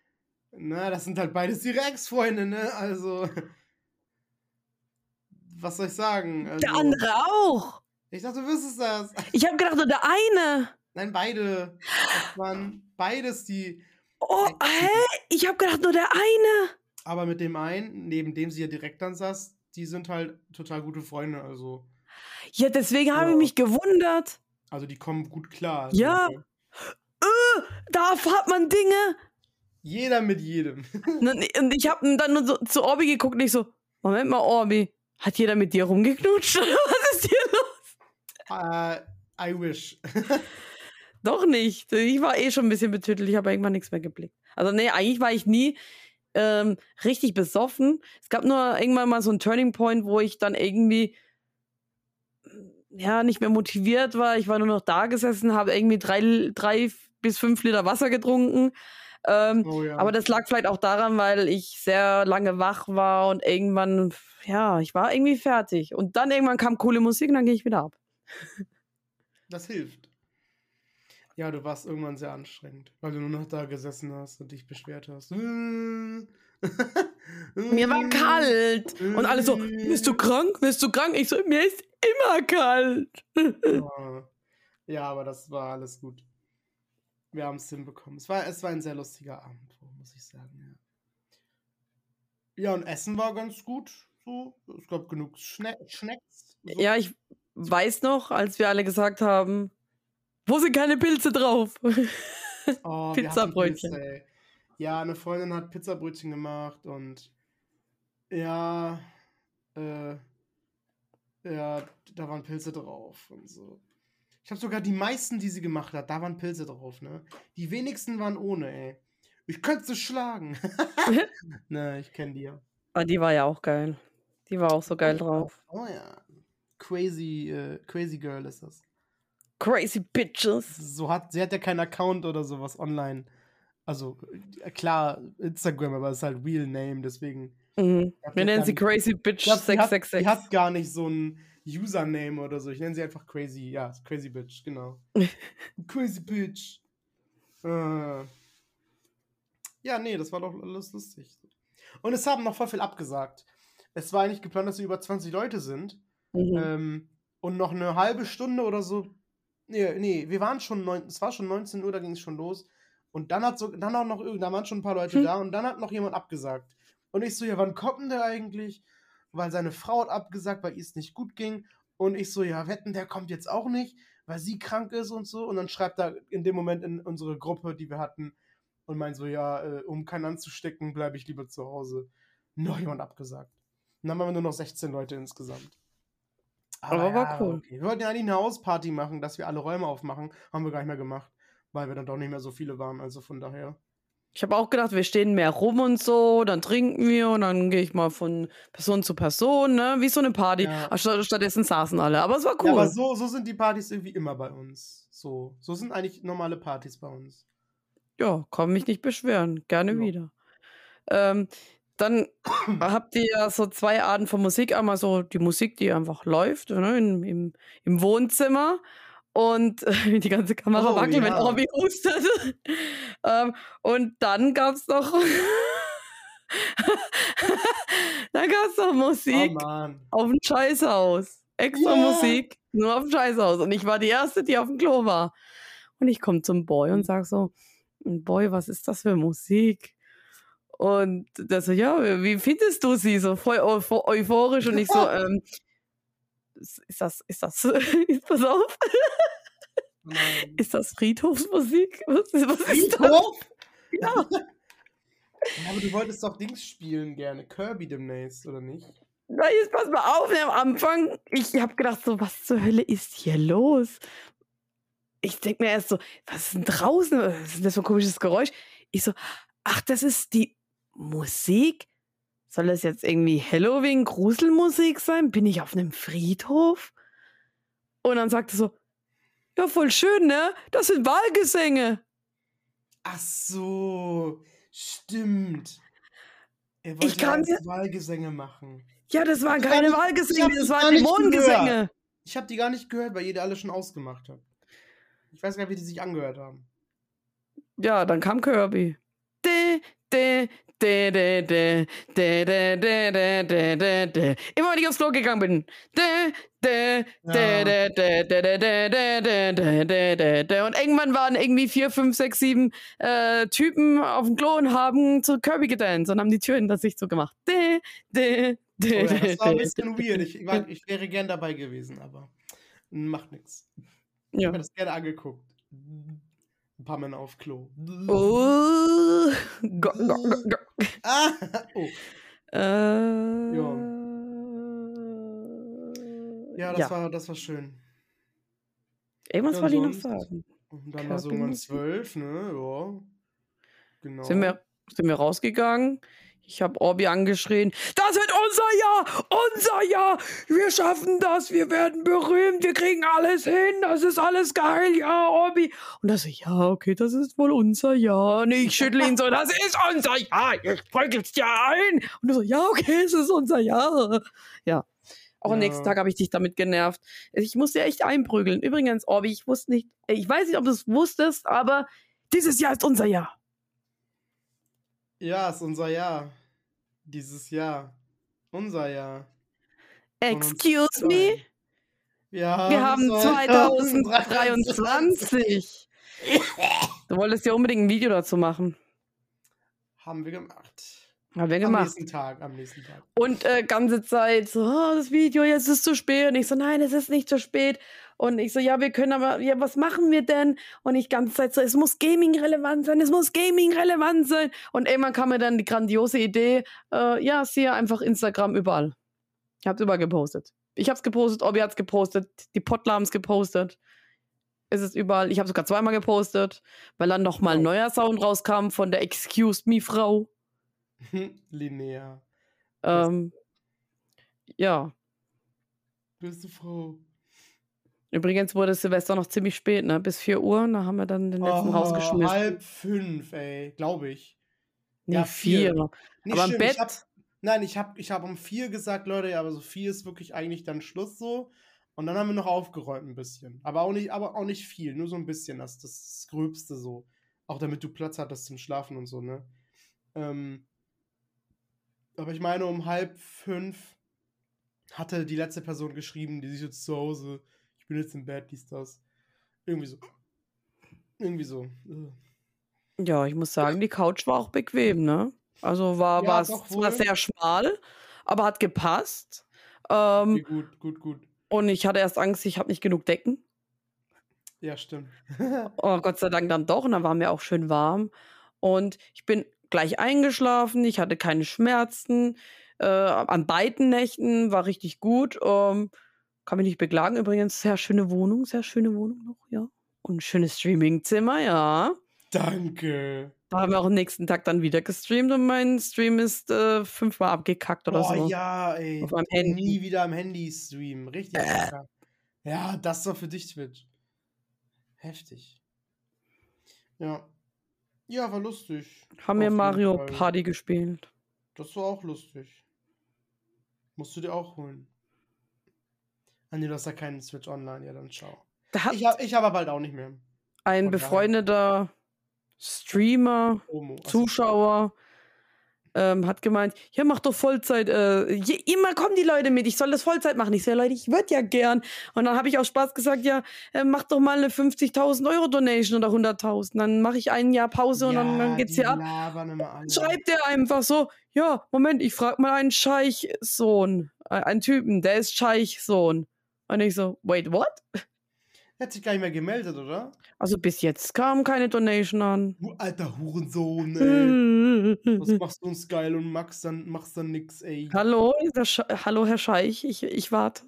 Na, das sind halt beides ihre Ex-Freunde, ne? Also. Was soll ich sagen? Also, Der andere auch. Ich dachte, du wüsstest das. Ich habe gedacht, nur der eine. Nein, beide. Das waren beides die. Oh, hä? Ich habe gedacht, nur der eine. Aber mit dem einen, neben dem sie ja direkt dann saß, die sind halt total gute Freunde. Also, Ja, deswegen habe ich Ja. mich gewundert. also die kommen gut klar. Also, Ja. Äh, da erfahrt man Dinge. Jeder mit jedem. <laughs> Und ich habe dann nur so zu Orbi geguckt und ich so, Moment mal, Orbi, hat jeder mit dir rumgeknutscht? <laughs> Was ist hier los? äh, I wish. <laughs> Doch nicht. Ich war eh schon ein bisschen betüttelt. Ich habe irgendwann nichts mehr geblickt. Also, nee, eigentlich war ich nie ähm, richtig besoffen. Es gab nur irgendwann mal so einen Turning Point, wo ich dann irgendwie ja nicht mehr motiviert war. Ich war nur noch da gesessen, habe irgendwie drei, drei bis fünf Liter Wasser getrunken. Ähm, Oh ja. aber das lag vielleicht auch daran, weil ich sehr lange wach war und irgendwann, ja, ich war irgendwie fertig. Und dann irgendwann kam coole Musik und dann ging ich wieder ab. das hilft. Ja, du warst irgendwann sehr anstrengend, weil du nur noch da gesessen hast und dich beschwert hast. <laughs> Mir war kalt. Und alle so, bist du krank? Bist du krank? Ich so, mir ist immer kalt. <laughs> Ja. ja, aber das war alles gut. Wir haben es hinbekommen. Es war, es war ein sehr lustiger Abend, muss ich sagen. Ja, ja und Essen war ganz gut. So. Es gab genug Schne Schnecks. So. Ja, ich weiß noch, als wir alle gesagt haben, wo sind keine Pilze drauf? <laughs> Oh, Pizzabrötchen. Pilze. Ja, eine Freundin hat Pizzabrötchen gemacht und ja, äh, ja, da waren Pilze drauf und so. Ich habe sogar die meisten, die sie gemacht hat, da waren Pilze drauf, ne? Die wenigsten waren ohne, ey. Ich könnte sie schlagen. <laughs> ne, ich kenne die ja. Ah, die war ja auch geil. Die war auch so geil drauf. Oh ja. Crazy, äh, Crazy Girl ist das. Crazy Bitches. So hat, sie hat ja keinen Account oder sowas online. Also, äh, klar, Instagram, aber es ist halt Real Name, deswegen. Mhm. Wir nennen sie Crazy Bitch glaub, 666. Die hat, die hat gar nicht so ein Username oder so. Ich nenne sie einfach Crazy, ja, Crazy Bitch, genau. <laughs> crazy Bitch. Äh. Ja, nee, das war doch alles lustig. Und es haben noch voll viel abgesagt. Es war eigentlich geplant, dass wir über 20 Leute sind. Mhm. Ähm, und noch eine halbe Stunde oder so. Nee, nee, wir waren schon neun, es war schon 19 Uhr, da ging es schon los. Und dann hat so, dann auch noch, da waren schon ein paar Leute hm. da und dann hat noch jemand abgesagt. Und ich so, ja, wann kommt denn der eigentlich? Weil seine Frau hat abgesagt, weil es nicht gut ging. Und ich so, ja, wetten, der kommt jetzt auch nicht, weil sie krank ist und so. Und dann schreibt er in dem Moment in unsere Gruppe, die wir hatten, und meint so, ja, äh, um keinen anzustecken, bleibe ich lieber zu Hause. Noch jemand abgesagt. Und dann waren wir nur noch 16 Leute insgesamt. Aber, Aber war ja, cool. Okay. Wir wollten ja eigentlich eine Hausparty machen, dass wir alle Räume aufmachen. Haben wir gar nicht mehr gemacht, weil wir dann doch nicht mehr so viele waren. Also von daher. Ich habe auch gedacht, wir stehen mehr rum und so, dann trinken wir und dann gehe ich mal von Person zu Person, ne? Wie so eine Party. Ja. Statt, stattdessen saßen alle. Aber es war cool. Ja, aber so, so sind die Partys irgendwie immer bei uns. So, so sind eigentlich normale Partys bei uns. Ja, kann mich nicht beschweren. Gerne ja. wieder. Ähm, dann habt ihr ja so zwei Arten von Musik. Einmal so die Musik, die einfach läuft ne, in, im, im Wohnzimmer und äh, <laughs> die ganze Kamera oh, wackelt, ja. wenn Orbi hustet. <laughs> ähm, und dann gab es noch. <laughs> dann noch Musik oh, auf dem Scheißhaus. Extra yeah. Musik, nur auf dem Scheißhaus. Und ich war die Erste, die auf dem Klo war. Und ich komme zum Boy und sag so: Boy, was ist das für Musik? Und der so, ja, wie findest du sie? So voll euphorisch. Und ich so, <laughs> ähm, ist das, ist das, <laughs> pass auf. Nein. Ist das Friedhofsmusik? Was, was Friedhof? <laughs> Ja. Aber du wolltest doch Dings spielen gerne. Kirby demnächst, oder nicht? Na, jetzt pass mal auf, ne, am Anfang, ich habe gedacht, so, was zur Hölle ist hier los? Ich denke mir erst so, was ist denn draußen? Was ist das für ein komisches Geräusch? Ich so, ach, das ist die Musik? Soll das jetzt irgendwie Halloween-Gruselmusik sein? Bin ich auf einem Friedhof? Und dann sagte so, ja, voll schön, ne? Das sind Wahlgesänge. Ach so, stimmt. Er wollte ich kann ja Wahlgesänge machen. Ja, das waren keine Wahlgesänge, das waren Dämonengesänge. Ich habe die gar nicht gehört, weil ihr die alle schon ausgemacht habt. Ich weiß gar nicht, wie die sich angehört haben. Ja, dann kam Kirby. De, de, Immer wenn ich aufs Klo gegangen bin. Und irgendwann waren irgendwie vier, fünf, sechs, sieben äh, Typen auf dem Klo und haben zu Kirby gedanced und haben die Tür hinter sich so gemacht. Oh ja, das war ein bisschen weird. Ich, ich wäre gern dabei gewesen, aber macht nichts. Ich habe mir das gerne angeguckt. Männer auf Klo. Oh. Go, go, go, go. Ah. <laughs> Oh. Äh, ja. Ja, das, ja. War, das war schön. Irgendwas ja, wollte ich noch sagen. Und dann war so irgendwann zwölf, ne? Ja. Genau. Sind wir, sind wir rausgegangen. Ich habe Orbi angeschrien, das wird unser Jahr, unser Jahr, wir schaffen das, wir werden berühmt, wir kriegen alles hin, das ist alles geil, ja, Orbi. Und er so, ja, okay, das ist wohl unser Jahr. Und ich schüttle ihn so, das ist unser Jahr, ihr prügelst ja ein. Und er so, ja, okay, es ist unser Jahr. Ja. Auch ja. am nächsten Tag habe ich dich damit genervt. Ich musste echt einprügeln. Übrigens, Orbi, ich wusste nicht, ich weiß nicht, ob du es wusstest, aber dieses Jahr ist unser Jahr. Ja, ist unser Jahr. Dieses Jahr. Unser Jahr. Excuse me? Ja, Wir haben 2023. <laughs> du wolltest ja unbedingt ein Video dazu machen. Haben wir gemacht. Haben wir gemacht. Am nächsten Tag, am nächsten Tag. Und äh, ganze Zeit so, oh, das Video, jetzt ist es zu spät. Und ich so, nein, es ist nicht zu spät. Und ich so, ja, wir können aber, ja, was machen wir denn? Und ich ganze Zeit so, es muss Gaming relevant sein, es muss Gaming relevant sein. Und irgendwann kam mir dann die grandiose Idee, äh, ja, siehe einfach Instagram überall. Ich hab's überall gepostet. Ich hab's gepostet, Obi hat's gepostet, die Potler haben's gepostet. ist es überall. Ich habe sogar zweimal gepostet, weil dann nochmal ein neuer Sound rauskam von der Excuse Me Frau. <laughs> Beste, Ähm, ja. beste Frau. Übrigens wurde Silvester noch ziemlich spät, ne? Bis 4 Uhr. Da haben wir dann den letzten Oh, rausgeschmissen. halb fünf, ey, glaube ich. Nee, Ja, vier. 4. Nicht Aber im schlimm, ich hab, Bett, nein, ich habe ich hab um vier gesagt, Leute, ja, aber so vier ist wirklich eigentlich dann Schluss so. Und dann haben wir noch aufgeräumt ein bisschen. Aber auch nicht, aber auch nicht viel, nur so ein bisschen, das, das Gröbste so. Auch damit du Platz hattest zum Schlafen und so, ne? Ähm, aber ich meine, um halb fünf hatte die letzte Person geschrieben, die sich jetzt zu Hause, ich bin jetzt im Bett, dies, das. Irgendwie so. Irgendwie so. Ugh. ja, ich muss sagen, die Couch war auch bequem, ne? Also war, Ja, doch zwar sehr schmal, aber hat gepasst. Okay, Ähm, gut, gut, gut. und ich hatte erst Angst, ich habe nicht genug Decken. Ja, stimmt. <laughs> Oh, Gott sei Dank dann doch. Und dann war mir auch schön warm. Und ich bin gleich eingeschlafen. Ich hatte keine Schmerzen. Äh, an beiden Nächten war richtig gut. Ähm, kann mich nicht beklagen. Übrigens, sehr schöne Wohnung. Sehr schöne Wohnung noch, ja. Und ein schönes Streamingzimmer, ja. Danke. Da haben wir auch am nächsten Tag dann wieder gestreamt und mein Stream ist äh, fünfmal abgekackt oder Boah, so. ja, ey. Auf meinem Handy. Nie wieder am Handy streamen. Richtig kacke. Ja, das war für dich Twitch. Heftig. Ja. Ja, war lustig. Haben wir Mario Fall. Party gespielt. Das war auch lustig. Musst du dir auch holen. Ah, nee, du hast ja keinen Switch online. Ja, dann schau. Ich habe ich hab aber bald auch nicht mehr. ein Von daher. befreundeter Streamer Promo. Achso. Zuschauer ähm, hat gemeint, ja, mach doch Vollzeit. Äh, je, immer kommen die Leute mit, ich soll das Vollzeit machen. Ich so, ja, Leute, ich würde ja gern. Und dann habe ich aus Spaß gesagt, ja, äh, mach doch mal eine 50.000 Euro Donation oder 100.000. Dann mache ich ein Jahr Pause und dann, dann Ja, geht's hier ab. Schreibt der einfach so, ja, Moment, ich frage mal einen Scheichsohn, äh, einen Typen, der ist Scheichsohn. Und ich so, wait, what? Er hat sich gar nicht mehr gemeldet, oder? Also bis jetzt kam keine Donation an. Du alter Hurensohn, ey. <laughs> Was Hallo, machst du uns geil und machst dann, machst dann nix, ey. Sche Hallo, Herr Scheich, ich, ich warte.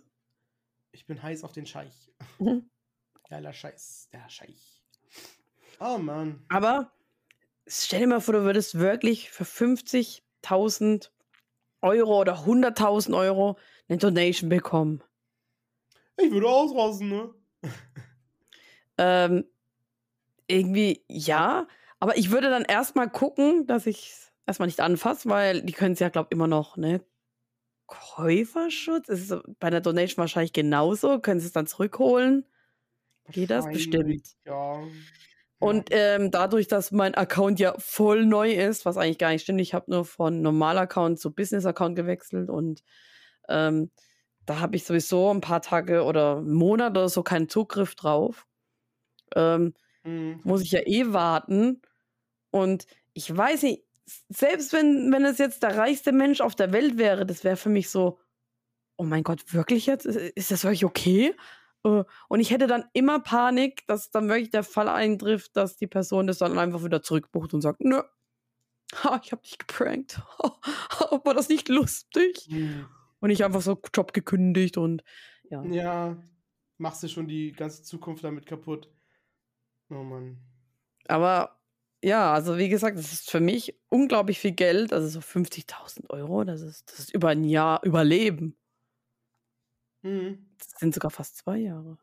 Ich bin heiß auf den Scheich. Mhm. Geiler Scheiß, der Scheich. Oh Mann. Aber stell dir mal vor, du würdest wirklich für 50.000 Euro oder 100.000 Euro eine Donation bekommen. Ich würde ausrasten, ne? Ähm, irgendwie ja, aber ich würde dann erstmal gucken, dass ich es erstmal nicht anfasse, weil die können es ja, glaube ich, immer noch, ne? Käuferschutz? Ist es bei der Donation wahrscheinlich genauso? Können sie es dann zurückholen? Geht das bestimmt. Ja. Und ähm, dadurch, dass mein Account ja voll neu ist, was eigentlich gar nicht stimmt, ich habe nur von Normal-Account zu Business-Account gewechselt und ähm, da habe ich sowieso ein paar Tage oder Monate oder so keinen Zugriff drauf. Ähm, Mhm. muss ich ja eh warten. Und ich weiß nicht, selbst wenn, wenn es jetzt der reichste Mensch auf der Welt wäre, das wäre für mich so, oh mein Gott, wirklich jetzt? Ist, das wirklich okay? Äh, Und ich hätte dann immer Panik, dass dann wirklich der Fall eintrifft, dass die Person das dann einfach wieder zurückbucht und sagt, nö, ha, <laughs> ich habe dich geprankt. <laughs> War das nicht lustig? Mhm. Und ich einfach so Job gekündigt und ja. Ja. Machst du schon die ganze Zukunft damit kaputt. Oh Mann. Aber ja, also wie gesagt, das ist für mich unglaublich viel Geld. Also so 50.000 Euro, das ist, das ist über ein Jahr Überleben. Mhm. Das sind sogar fast zwei Jahre.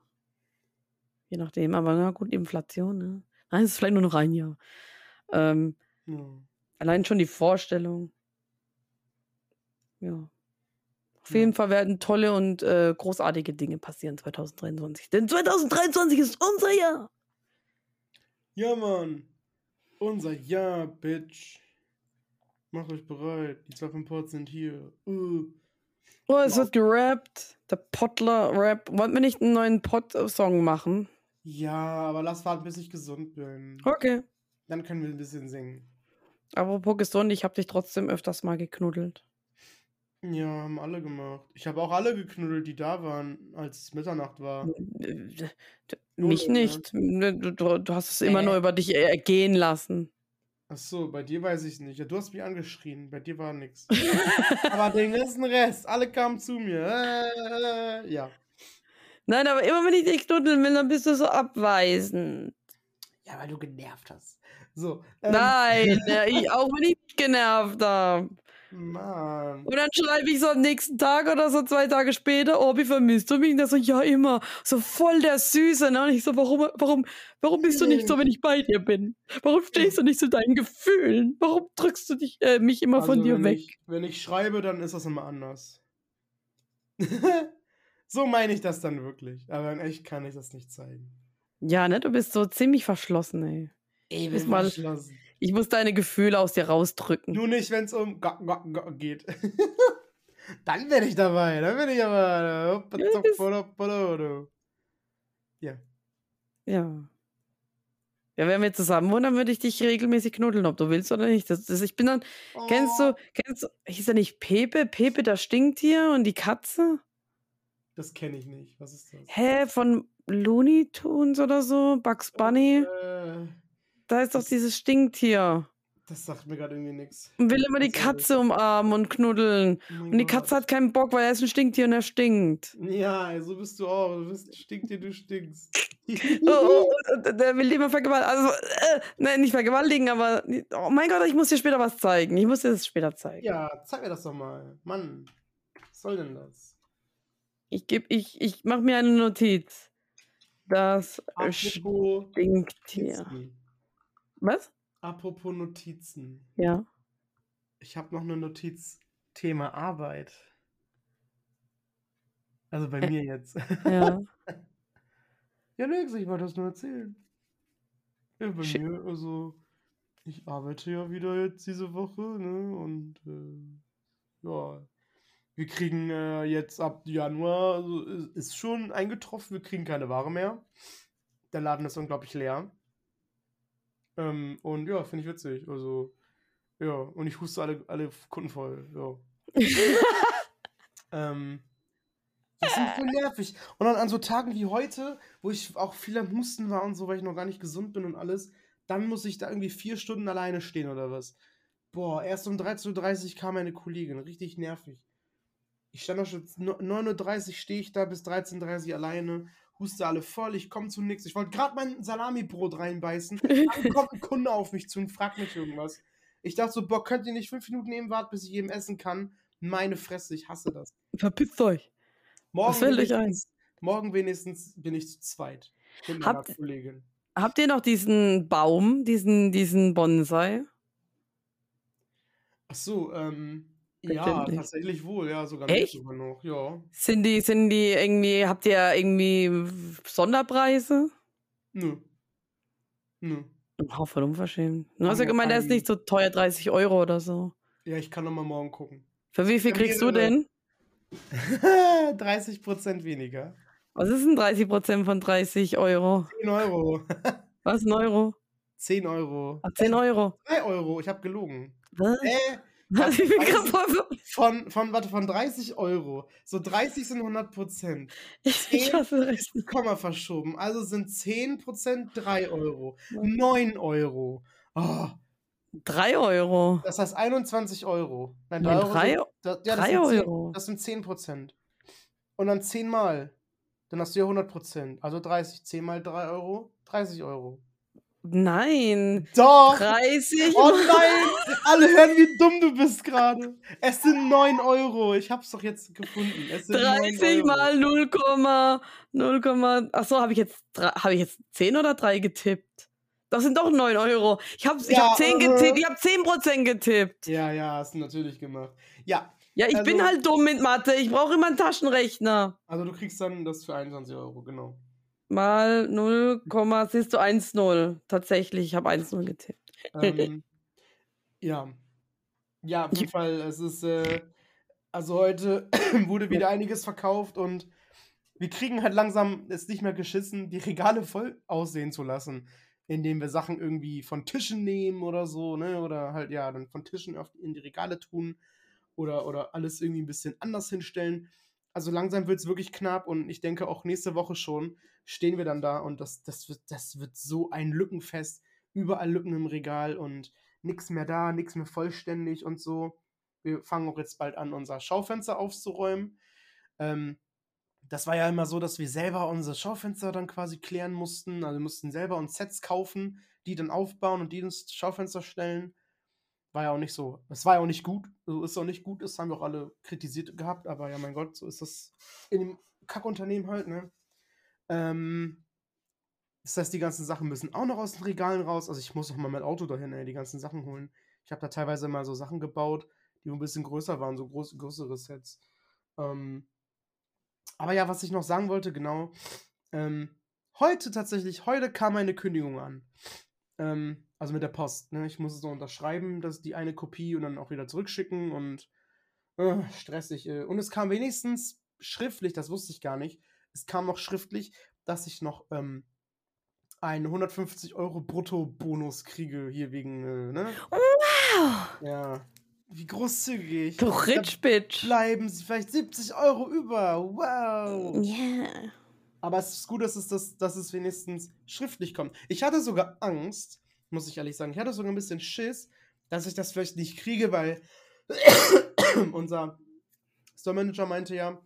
Je nachdem, aber na gut, Inflation, ne? Nein, es ist vielleicht nur noch ein Jahr. Ähm, Ja. allein schon die Vorstellung. Ja. Auf Ja. jeden Fall werden tolle und äh, großartige Dinge passieren 2023. Denn 2023 ist unser Jahr. Ja, Mann. Unser Ja, Bitch. Macht euch bereit. Die zwei vom Port sind hier. Uh. Oh, es wird gerappt. Der Pottler-Rap. Wollten wir nicht einen neuen Pott-Song machen? Ja, aber lass warten, bis ich gesund bin. Okay. Dann können wir ein bisschen singen. Apropos gesund, ich habe dich trotzdem öfters mal geknuddelt. Ja, haben alle gemacht. Ich habe auch alle geknuddelt, die da waren, als es Mitternacht war. Äh, d- d- Nur Mich ne? nicht. Ne, Du, du, du hast es immer Äh. nur über dich ergehen lassen. Ach so, bei dir weiß ich nicht. Ja, du hast mich angeschrien. Bei dir war nichts. <laughs> Aber den ganzen Rest, alle kamen zu mir. Äh, ja. Nein, aber immer wenn ich dich knuddeln will, dann bist du so abweisend. Ja, weil du genervt hast. So. Ähm, Nein, ja, <laughs> ich, auch wenn ich dich genervt habe. Mann. Und dann schreibe ich so am nächsten Tag oder so zwei Tage später, Obi, vermisst du mich? Und der so, ja, immer. So voll der Süße. Ne? Und ich so, warum, warum, warum bist du nicht so, wenn ich bei dir bin? Warum stehst du nicht zu deinen Gefühlen? Warum drückst du dich, äh, mich immer von Also, dir wenn weg? Ich, wenn ich schreibe, dann ist das immer anders. <laughs> so meine ich das dann wirklich. Aber in echt kann ich das nicht zeigen. Ja, ne, du bist so ziemlich verschlossen, ey. Ey, verschlossen. Ich muss deine Gefühle aus dir rausdrücken. Nur nicht, wenn es um ga, ga, ga geht. <laughs> dann bin ich dabei. Dann bin ich aber. Ja, Ja. Ja. Wenn wir zusammen wohnen, dann würde ich dich regelmäßig knuddeln, ob du willst oder nicht. Das, das, ich bin dann, kennst Oh. du, kennst du, hieß er nicht Pepe? Pepe, das Stinktier und die Katze? Das kenne ich nicht. Was ist das? Hä, von Looney Tunes oder so? Bugs Bunny? Äh, Da ist doch dieses Stinktier. das sagt mir gerade irgendwie nichts. Und will immer die Katze umarmen und knuddeln. Oh Und die Gott. Katze hat keinen Bock, weil er ist ein Stinktier und er stinkt. Ja, so bist du auch. Du bist stinkt dir, du stinkst. <laughs> Oh, oh, <laughs> und der will immer vergewaltigen. Also, äh, nein, nicht vergewaltigen, aber. Oh mein Gott, ich muss dir später was zeigen. Ich muss dir das später zeigen. Ja, zeig mir das doch mal. Mann, was soll denn das? Ich geb, ich, ich mach mir eine Notiz. Das Apropos Stinktier. Notizen. Was? Apropos Notizen. Ja. Ich habe noch eine Notiz. Thema Arbeit. Also bei Ä- mir jetzt. Ja. <laughs> ja, nix, ich wollte das nur erzählen. Ja, bei Schi- mir, also, ich arbeite ja wieder jetzt diese Woche, ne? Und äh, ja, wir kriegen äh, jetzt ab Januar, also, ist schon eingetroffen, wir kriegen keine Ware mehr. Der Laden ist unglaublich leer. Ähm, und ja, finde ich witzig. Also, ja, und ich huste alle, alle Kunden voll. Ja. <laughs> Ähm, das ist voll nervig. Und dann an so Tagen wie heute, wo ich auch viel am Husten war und so, weil ich noch gar nicht gesund bin und alles, dann muss ich da irgendwie vier Stunden alleine stehen oder was. Boah, erst um 13.30 Uhr kam meine Kollegin. Richtig nervig. Ich stand da schon, no- 9.30 Uhr stehe ich da bis 13.30 Uhr alleine, huste alle voll, ich komme zu nichts. Ich wollte gerade mein Salamibrot reinbeißen, <laughs> dann kommt ein Kunde auf mich zu und fragt mich irgendwas. Ich dachte so, boah, könnt ihr nicht fünf Minuten eben warten, bis ich eben essen kann? Meine Fresse, ich hasse das. Verpisst euch. Morgen fällt euch ein? wenigstens, morgen wenigstens bin ich zu zweit. Mit meiner Habt- Kollegin. Habt ihr noch diesen Baum, diesen, diesen Bonsai? Ach so, ähm, ja, tatsächlich wohl, ja, sogar Echt? sogar noch, ja. Sind die, sind die irgendwie, habt ihr irgendwie Sonderpreise? Nö. Nö. Oh, voll unverschämt. Du hast ja gemeint, der ist nicht so teuer, 30 Euro oder so. Ja, ich kann noch mal morgen gucken. Für wie viel kriegst du denn? <laughs> 30% weniger. Was ist denn 30% von 30 Euro? 10 Euro. Was, ein Euro? 10 Euro. Ach, 10 Euro. 3 Euro, ich habe gelogen. Was? Äh, Viel also- von, von, warte, von 30 Euro. So 30 sind 100 Prozent. Ich, ich hasse Rechnen. Komma verschoben. Also sind 10 Prozent 3 Euro. 9 Euro. Oh, 3 Euro. das heißt 21 Euro. Nein, 3 Nein, Euro. drei- sind, da, ja, das drei sind 10, Euro. das sind 10 Prozent. Und dann 10 mal. Dann hast du ja 100 Prozent. Also 30. 10 mal 3 Euro. 30 Euro. Nein. Doch! 30 Oh nein! Alle hören, wie dumm du bist gerade. Es sind 9 Euro. Ich hab's doch jetzt gefunden. Es sind 9 30 Euro. mal 0, 0, achso, habe ich jetzt habe ich jetzt 10 oder 3 getippt? Das sind doch 9 Euro. Ich habe ich Ja, hab 10 äh. getippt, ich habe 10% getippt. Ja, ja, hast du natürlich gemacht. Ja, Ja, ich bin Also- halt dumm mit Mathe. Ich brauche immer einen Taschenrechner. also du kriegst dann das für 21 Euro, genau. Mal 0, siehst du 1-0. Tatsächlich, ich habe 1-0 getippt. Ähm, <laughs> ja. Ja, auf jeden Fall, es ist, äh, also heute <clears throat> wurde wieder einiges verkauft und wir kriegen halt langsam es nicht mehr geschissen, die Regale voll aussehen zu lassen, indem wir Sachen irgendwie von Tischen nehmen oder so, ne, oder halt, ja, dann von Tischen auf, in die Regale tun oder, oder alles irgendwie ein bisschen anders hinstellen. Also langsam wird es wirklich knapp und ich denke auch nächste Woche schon stehen wir dann da und das, das, wird, das wird so ein Lückenfest. Überall Lücken im Regal und nichts mehr da, nichts mehr vollständig und so. Wir fangen auch jetzt bald an, unser Schaufenster aufzuräumen. Ähm, das war ja immer so, dass wir selber unsere Schaufenster dann quasi klären mussten. Also wir mussten selber uns Sets kaufen, die dann aufbauen und die ins Schaufenster stellen. War ja auch nicht so. Es war ja auch nicht gut. So ist auch nicht gut. Das haben wir auch alle kritisiert gehabt. Aber ja, mein Gott, so ist das in dem Kackunternehmen halt, ne? Ähm, das heißt, die ganzen Sachen müssen auch noch aus den Regalen raus. Also ich muss auch mal mein Auto dahin, ey, die ganzen Sachen holen. Ich habe da teilweise mal so Sachen gebaut, die ein bisschen größer waren, so groß, größere Sets. Ähm, aber ja, was ich noch sagen wollte, genau. Ähm, heute tatsächlich, heute kam eine Kündigung an. Ähm, also mit der Post. Ne? Ich muss es noch unterschreiben, dass die eine Kopie und dann auch wieder zurückschicken und äh, stressig. Äh. Und es kam wenigstens schriftlich, das wusste ich gar nicht. Es kam noch schriftlich, dass ich noch ähm, einen 150 Euro Brutto-Bonus kriege hier wegen, äh, ne? Wow! Ja. Wie großzügig. Du Rich Bitch. Bleiben sie vielleicht 70 Euro über. Wow. Ja. Yeah. Aber es ist gut, dass es, das, dass es wenigstens schriftlich kommt. Ich hatte sogar Angst, muss ich ehrlich sagen. Ich hatte sogar ein bisschen Schiss, dass ich das vielleicht nicht kriege, weil <coughs> unser Store Manager meinte ja,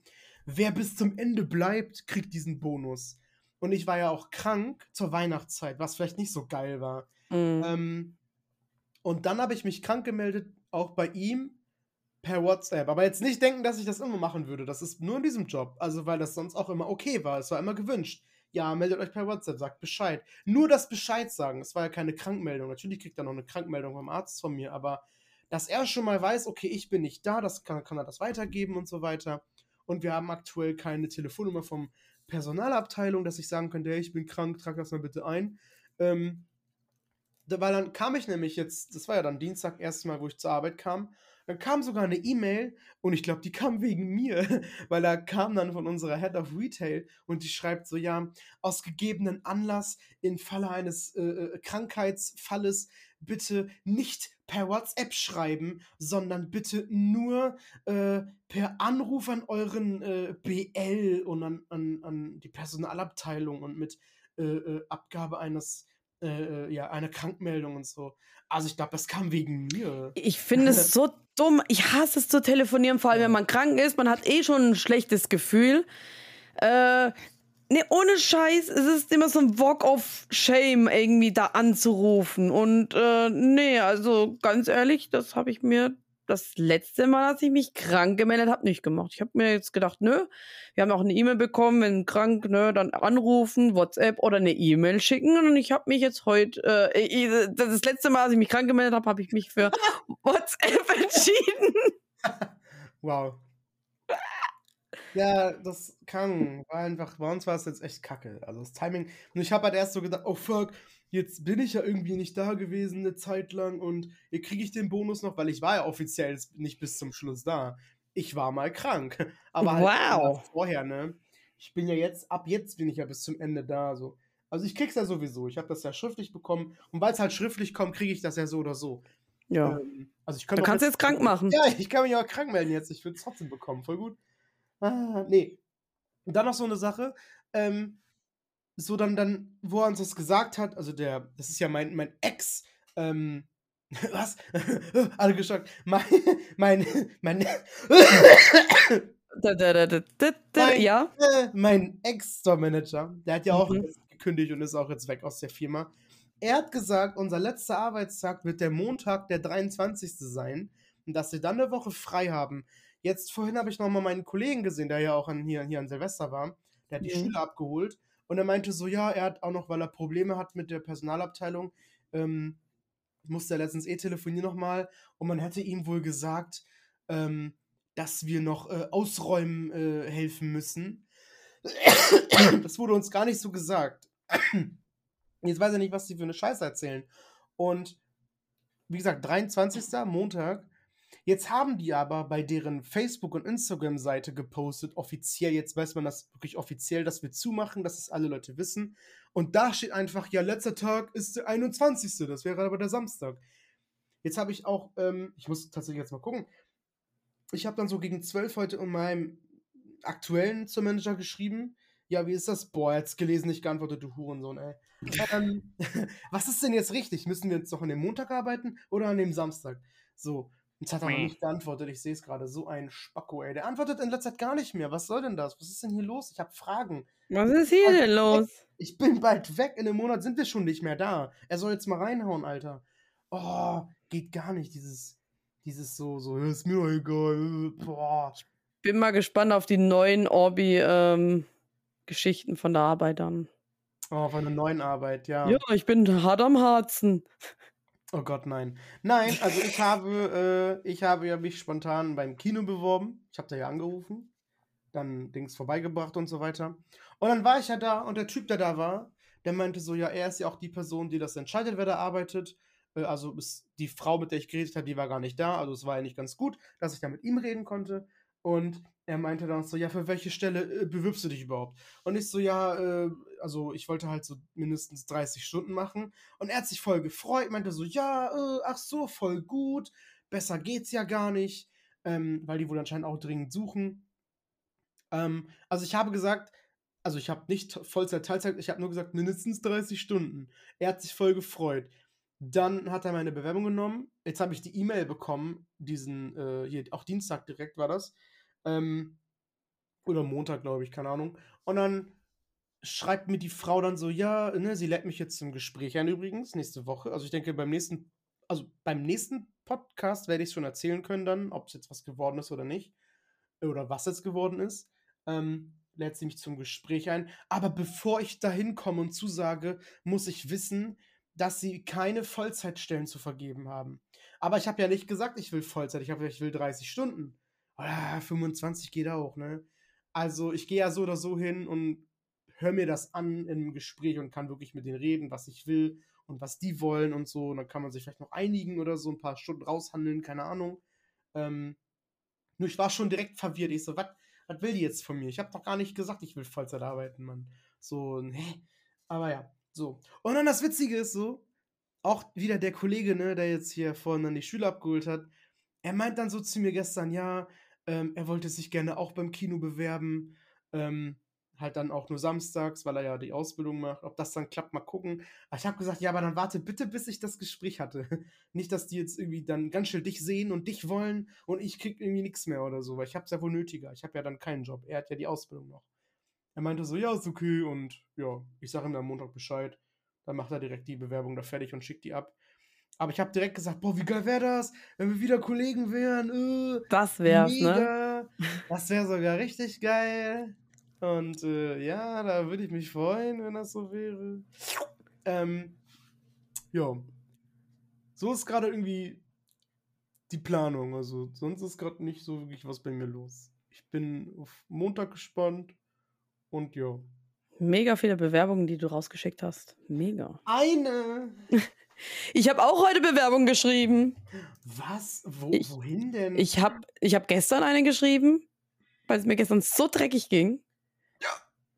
wer bis zum Ende bleibt, kriegt diesen Bonus. Und ich war ja auch krank zur Weihnachtszeit, was vielleicht nicht so geil war. Mhm. Ähm, und dann habe ich mich krank gemeldet, auch bei ihm per WhatsApp. Aber jetzt nicht denken, dass ich das immer machen würde. Das ist nur in diesem Job. Also, weil das sonst auch immer okay war. Es war immer gewünscht. Ja, meldet euch per WhatsApp, sagt Bescheid. Nur das Bescheid sagen. Es war ja keine Krankmeldung. Natürlich kriegt er noch eine Krankmeldung vom Arzt von mir, aber dass er schon mal weiß, okay, ich bin nicht da, das kann, kann er das weitergeben und so weiter. Und wir haben aktuell keine Telefonnummer vom Personalabteilung, dass ich sagen könnte, hey, ich bin krank, trag das mal bitte ein. Ähm, weil dann kam ich nämlich jetzt, das war ja dann Dienstag erstmal, wo ich zur Arbeit kam, dann kam sogar eine E-Mail und ich glaube, die kam wegen mir, <laughs> weil da kam dann von unserer Head of Retail und die schreibt so, ja, aus gegebenen Anlass im Falle eines äh, äh Krankheitsfalles bitte nicht per WhatsApp schreiben, sondern bitte nur äh, per Anruf an euren äh, BL und an, an, an die Personalabteilung und mit äh, äh Abgabe eines äh, ja, einer Krankmeldung und so. Also ich glaube, das kam wegen mir. Ich finde es <laughs> so dumm. Ich hasse es zu telefonieren, vor allem wenn man krank ist. Man hat eh schon ein schlechtes Gefühl. Äh, Ne, ohne Scheiß, es ist immer so ein Walk of Shame, irgendwie da anzurufen. Und äh, nee, also ganz ehrlich, das habe ich mir das letzte Mal, als ich mich krank gemeldet habe, nicht gemacht. Ich habe mir jetzt gedacht, nö, wir haben auch eine E-Mail bekommen, wenn krank, nö, dann anrufen, WhatsApp oder eine E-Mail schicken. Und ich habe mich jetzt heute, äh, das letzte Mal, als ich mich krank gemeldet habe, habe ich mich für <laughs> WhatsApp entschieden. wow. Ja, das kann. War einfach, bei uns war es jetzt echt kacke. Also das Timing. Und ich habe halt erst so gedacht, oh fuck, jetzt bin ich ja irgendwie nicht da gewesen eine Zeit lang und hier kriege ich den Bonus noch, weil ich war ja offiziell nicht bis zum Schluss da. Ich war mal krank. Aber halt wow. vorher, ne? Ich bin ja jetzt, ab jetzt bin ich ja bis zum Ende da. So. Also ich krieg's ja sowieso. Ich habe das ja schriftlich bekommen. Und weil es halt schriftlich kommt, kriege ich das ja so oder so. Ja. Ähm, also ich kann du kannst jetzt krank machen. Ja, ich kann mich auch krank melden jetzt. Ich würde es trotzdem bekommen. Voll gut. Ah, nee. Und dann noch so eine Sache. Ähm, so dann, dann, wo er uns das gesagt hat, also der, das ist ja mein, mein Ex, ähm, <laughs> was? <laughs> Alle geschockt. Mein, <laughs> mein, mein, da, da, da, mein, ja. Äh, mein Ex-Store-Manager, der hat ja auch mhm. gekündigt und ist auch jetzt weg aus der Firma. Er hat gesagt, unser letzter Arbeitstag wird der Montag, der 23. sein und dass wir dann eine Woche frei haben. Jetzt vorhin habe ich nochmal meinen Kollegen gesehen, der ja auch an, hier, hier an Silvester war. Der hat die mhm. Schüler abgeholt und er meinte so, ja, er hat auch noch, weil er Probleme hat mit der Personalabteilung, ähm, musste er letztens eh telefonieren nochmal und man hätte ihm wohl gesagt, ähm, dass wir noch äh, ausräumen äh, helfen müssen. <coughs> das wurde uns gar nicht so gesagt. <coughs> Jetzt weiß er nicht, was sie für eine Scheiße erzählen. Und wie gesagt, 23. Montag Jetzt haben die aber bei deren Facebook- und Instagram-Seite gepostet, offiziell, jetzt weiß man das wirklich offiziell, dass wir zumachen, dass es alle Leute wissen. Und da steht einfach, ja, letzter Tag ist der 21. Das wäre aber der Samstag. Jetzt habe ich auch, ähm, ich muss tatsächlich jetzt mal gucken, ich habe dann so gegen 12 heute in meinem aktuellen zum Manager geschrieben. Ja, wie ist das? Boah, jetzt gelesen, nicht geantwortet, du Hurensohn, ey. ähm, <laughs> was ist denn jetzt richtig? Müssen wir jetzt noch an dem Montag arbeiten oder an dem Samstag? So, Jetzt hat er noch nicht geantwortet. Ich sehe es gerade. So ein Spacko, ey. Der antwortet in letzter Zeit gar nicht mehr. Was soll denn das? Was ist denn hier los? Ich habe Fragen. Was ist hier denn los? Ich bin bald weg. In einem Monat sind wir schon nicht mehr da. Er soll jetzt mal reinhauen, Alter. Oh, geht gar nicht. Dieses, dieses so, so, ist mir doch egal. Boah. Ich bin mal gespannt auf die neuen Orbi-Geschichten ähm, von der Arbeit dann. Oh, von der neuen Arbeit, ja. Ja, ich bin hart am Harzen. Oh Gott, nein. Nein, also ich habe, äh, ich habe ja mich spontan beim Kino beworben. Ich habe da ja angerufen, dann Dings vorbeigebracht und so weiter. Und dann war ich ja da und der Typ, der da war, der meinte so, ja, er ist ja auch die Person, die das entscheidet, wer da arbeitet. Äh, also die Frau, mit der ich geredet habe, die war gar nicht da. Also es war ja nicht ganz gut, dass ich da mit ihm reden konnte. Und er meinte dann so, ja, für welche Stelle äh, bewirbst du dich überhaupt? Und ich so, ja, äh, also ich wollte halt so mindestens 30 Stunden machen. Und er hat sich voll gefreut, meinte so, ja, äh, ach so, voll gut, besser geht's ja gar nicht, ähm, weil die wohl anscheinend auch dringend suchen. Ähm, also ich habe gesagt, also ich habe nicht Vollzeit, Teilzeit, ich habe nur gesagt mindestens 30 Stunden. Er hat sich voll gefreut. Dann hat er meine Bewerbung genommen. Jetzt habe ich die E-Mail bekommen, diesen, äh, hier, auch Dienstag direkt war das ähm, oder Montag, glaube ich, keine Ahnung. Und dann schreibt mir die Frau dann so, ja, ne, sie lädt mich jetzt zum Gespräch ein übrigens, nächste Woche. Also ich denke, beim nächsten, also beim nächsten Podcast werde ich es schon erzählen können dann, ob es jetzt was geworden ist oder nicht. Oder was jetzt geworden ist. Ähm, lädt sie mich zum Gespräch ein. Aber bevor ich dahin komme und zusage, muss ich wissen, dass sie keine Vollzeitstellen zu vergeben haben. Aber ich habe ja nicht gesagt, ich will Vollzeit. Ich habe gesagt, ich will 30 Stunden ah, 25 geht auch, ne? Also ich gehe ja so oder so hin und höre mir das an im Gespräch und kann wirklich mit denen reden, was ich will und was die wollen und so. Und dann kann man sich vielleicht noch einigen oder so, ein paar Stunden raushandeln, keine Ahnung. Ähm, nur ich war schon direkt verwirrt. Ich so, was will die jetzt von mir? Ich habe doch gar nicht gesagt, ich will Vollzeit arbeiten, Mann. So, ne? Aber ja, so. Und dann das Witzige ist so, auch wieder der Kollege, ne, der jetzt hier vorhin dann die Schüler abgeholt hat, er meint dann so zu mir gestern, ja, ähm, er wollte sich gerne auch beim Kino bewerben. Ähm, halt dann auch nur samstags, weil er ja die Ausbildung macht. Ob das dann klappt, mal gucken. Aber ich habe gesagt, ja, aber dann warte bitte, bis ich das Gespräch hatte. <laughs> Nicht, dass die jetzt irgendwie dann ganz schnell dich sehen und dich wollen und ich krieg irgendwie nichts mehr oder so, weil ich habe es ja wohl nötiger. Ich habe ja dann keinen Job. Er hat ja die Ausbildung noch. Er meinte so, ja, ist okay und ja, ich sage ihm dann Montag Bescheid. Dann macht er direkt die Bewerbung da fertig und schickt die ab. Aber ich habe direkt gesagt, boah, wie geil wäre das, wenn wir wieder Kollegen wären. Äh, das wär's, ne? mega. ne? Das wäre sogar richtig geil. Und äh, ja, da würde ich mich freuen, wenn das so wäre. Ähm, ja. So ist gerade irgendwie die Planung. Also sonst ist gerade nicht so wirklich was bei mir los. Ich bin auf Montag gespannt und ja. Mega viele Bewerbungen, die du rausgeschickt hast. Mega. Eine. <laughs> Ich habe auch heute Bewerbung geschrieben. Was? Wo, ich, wohin denn? Ich habe ich hab gestern eine geschrieben, weil es mir gestern so dreckig ging, ja.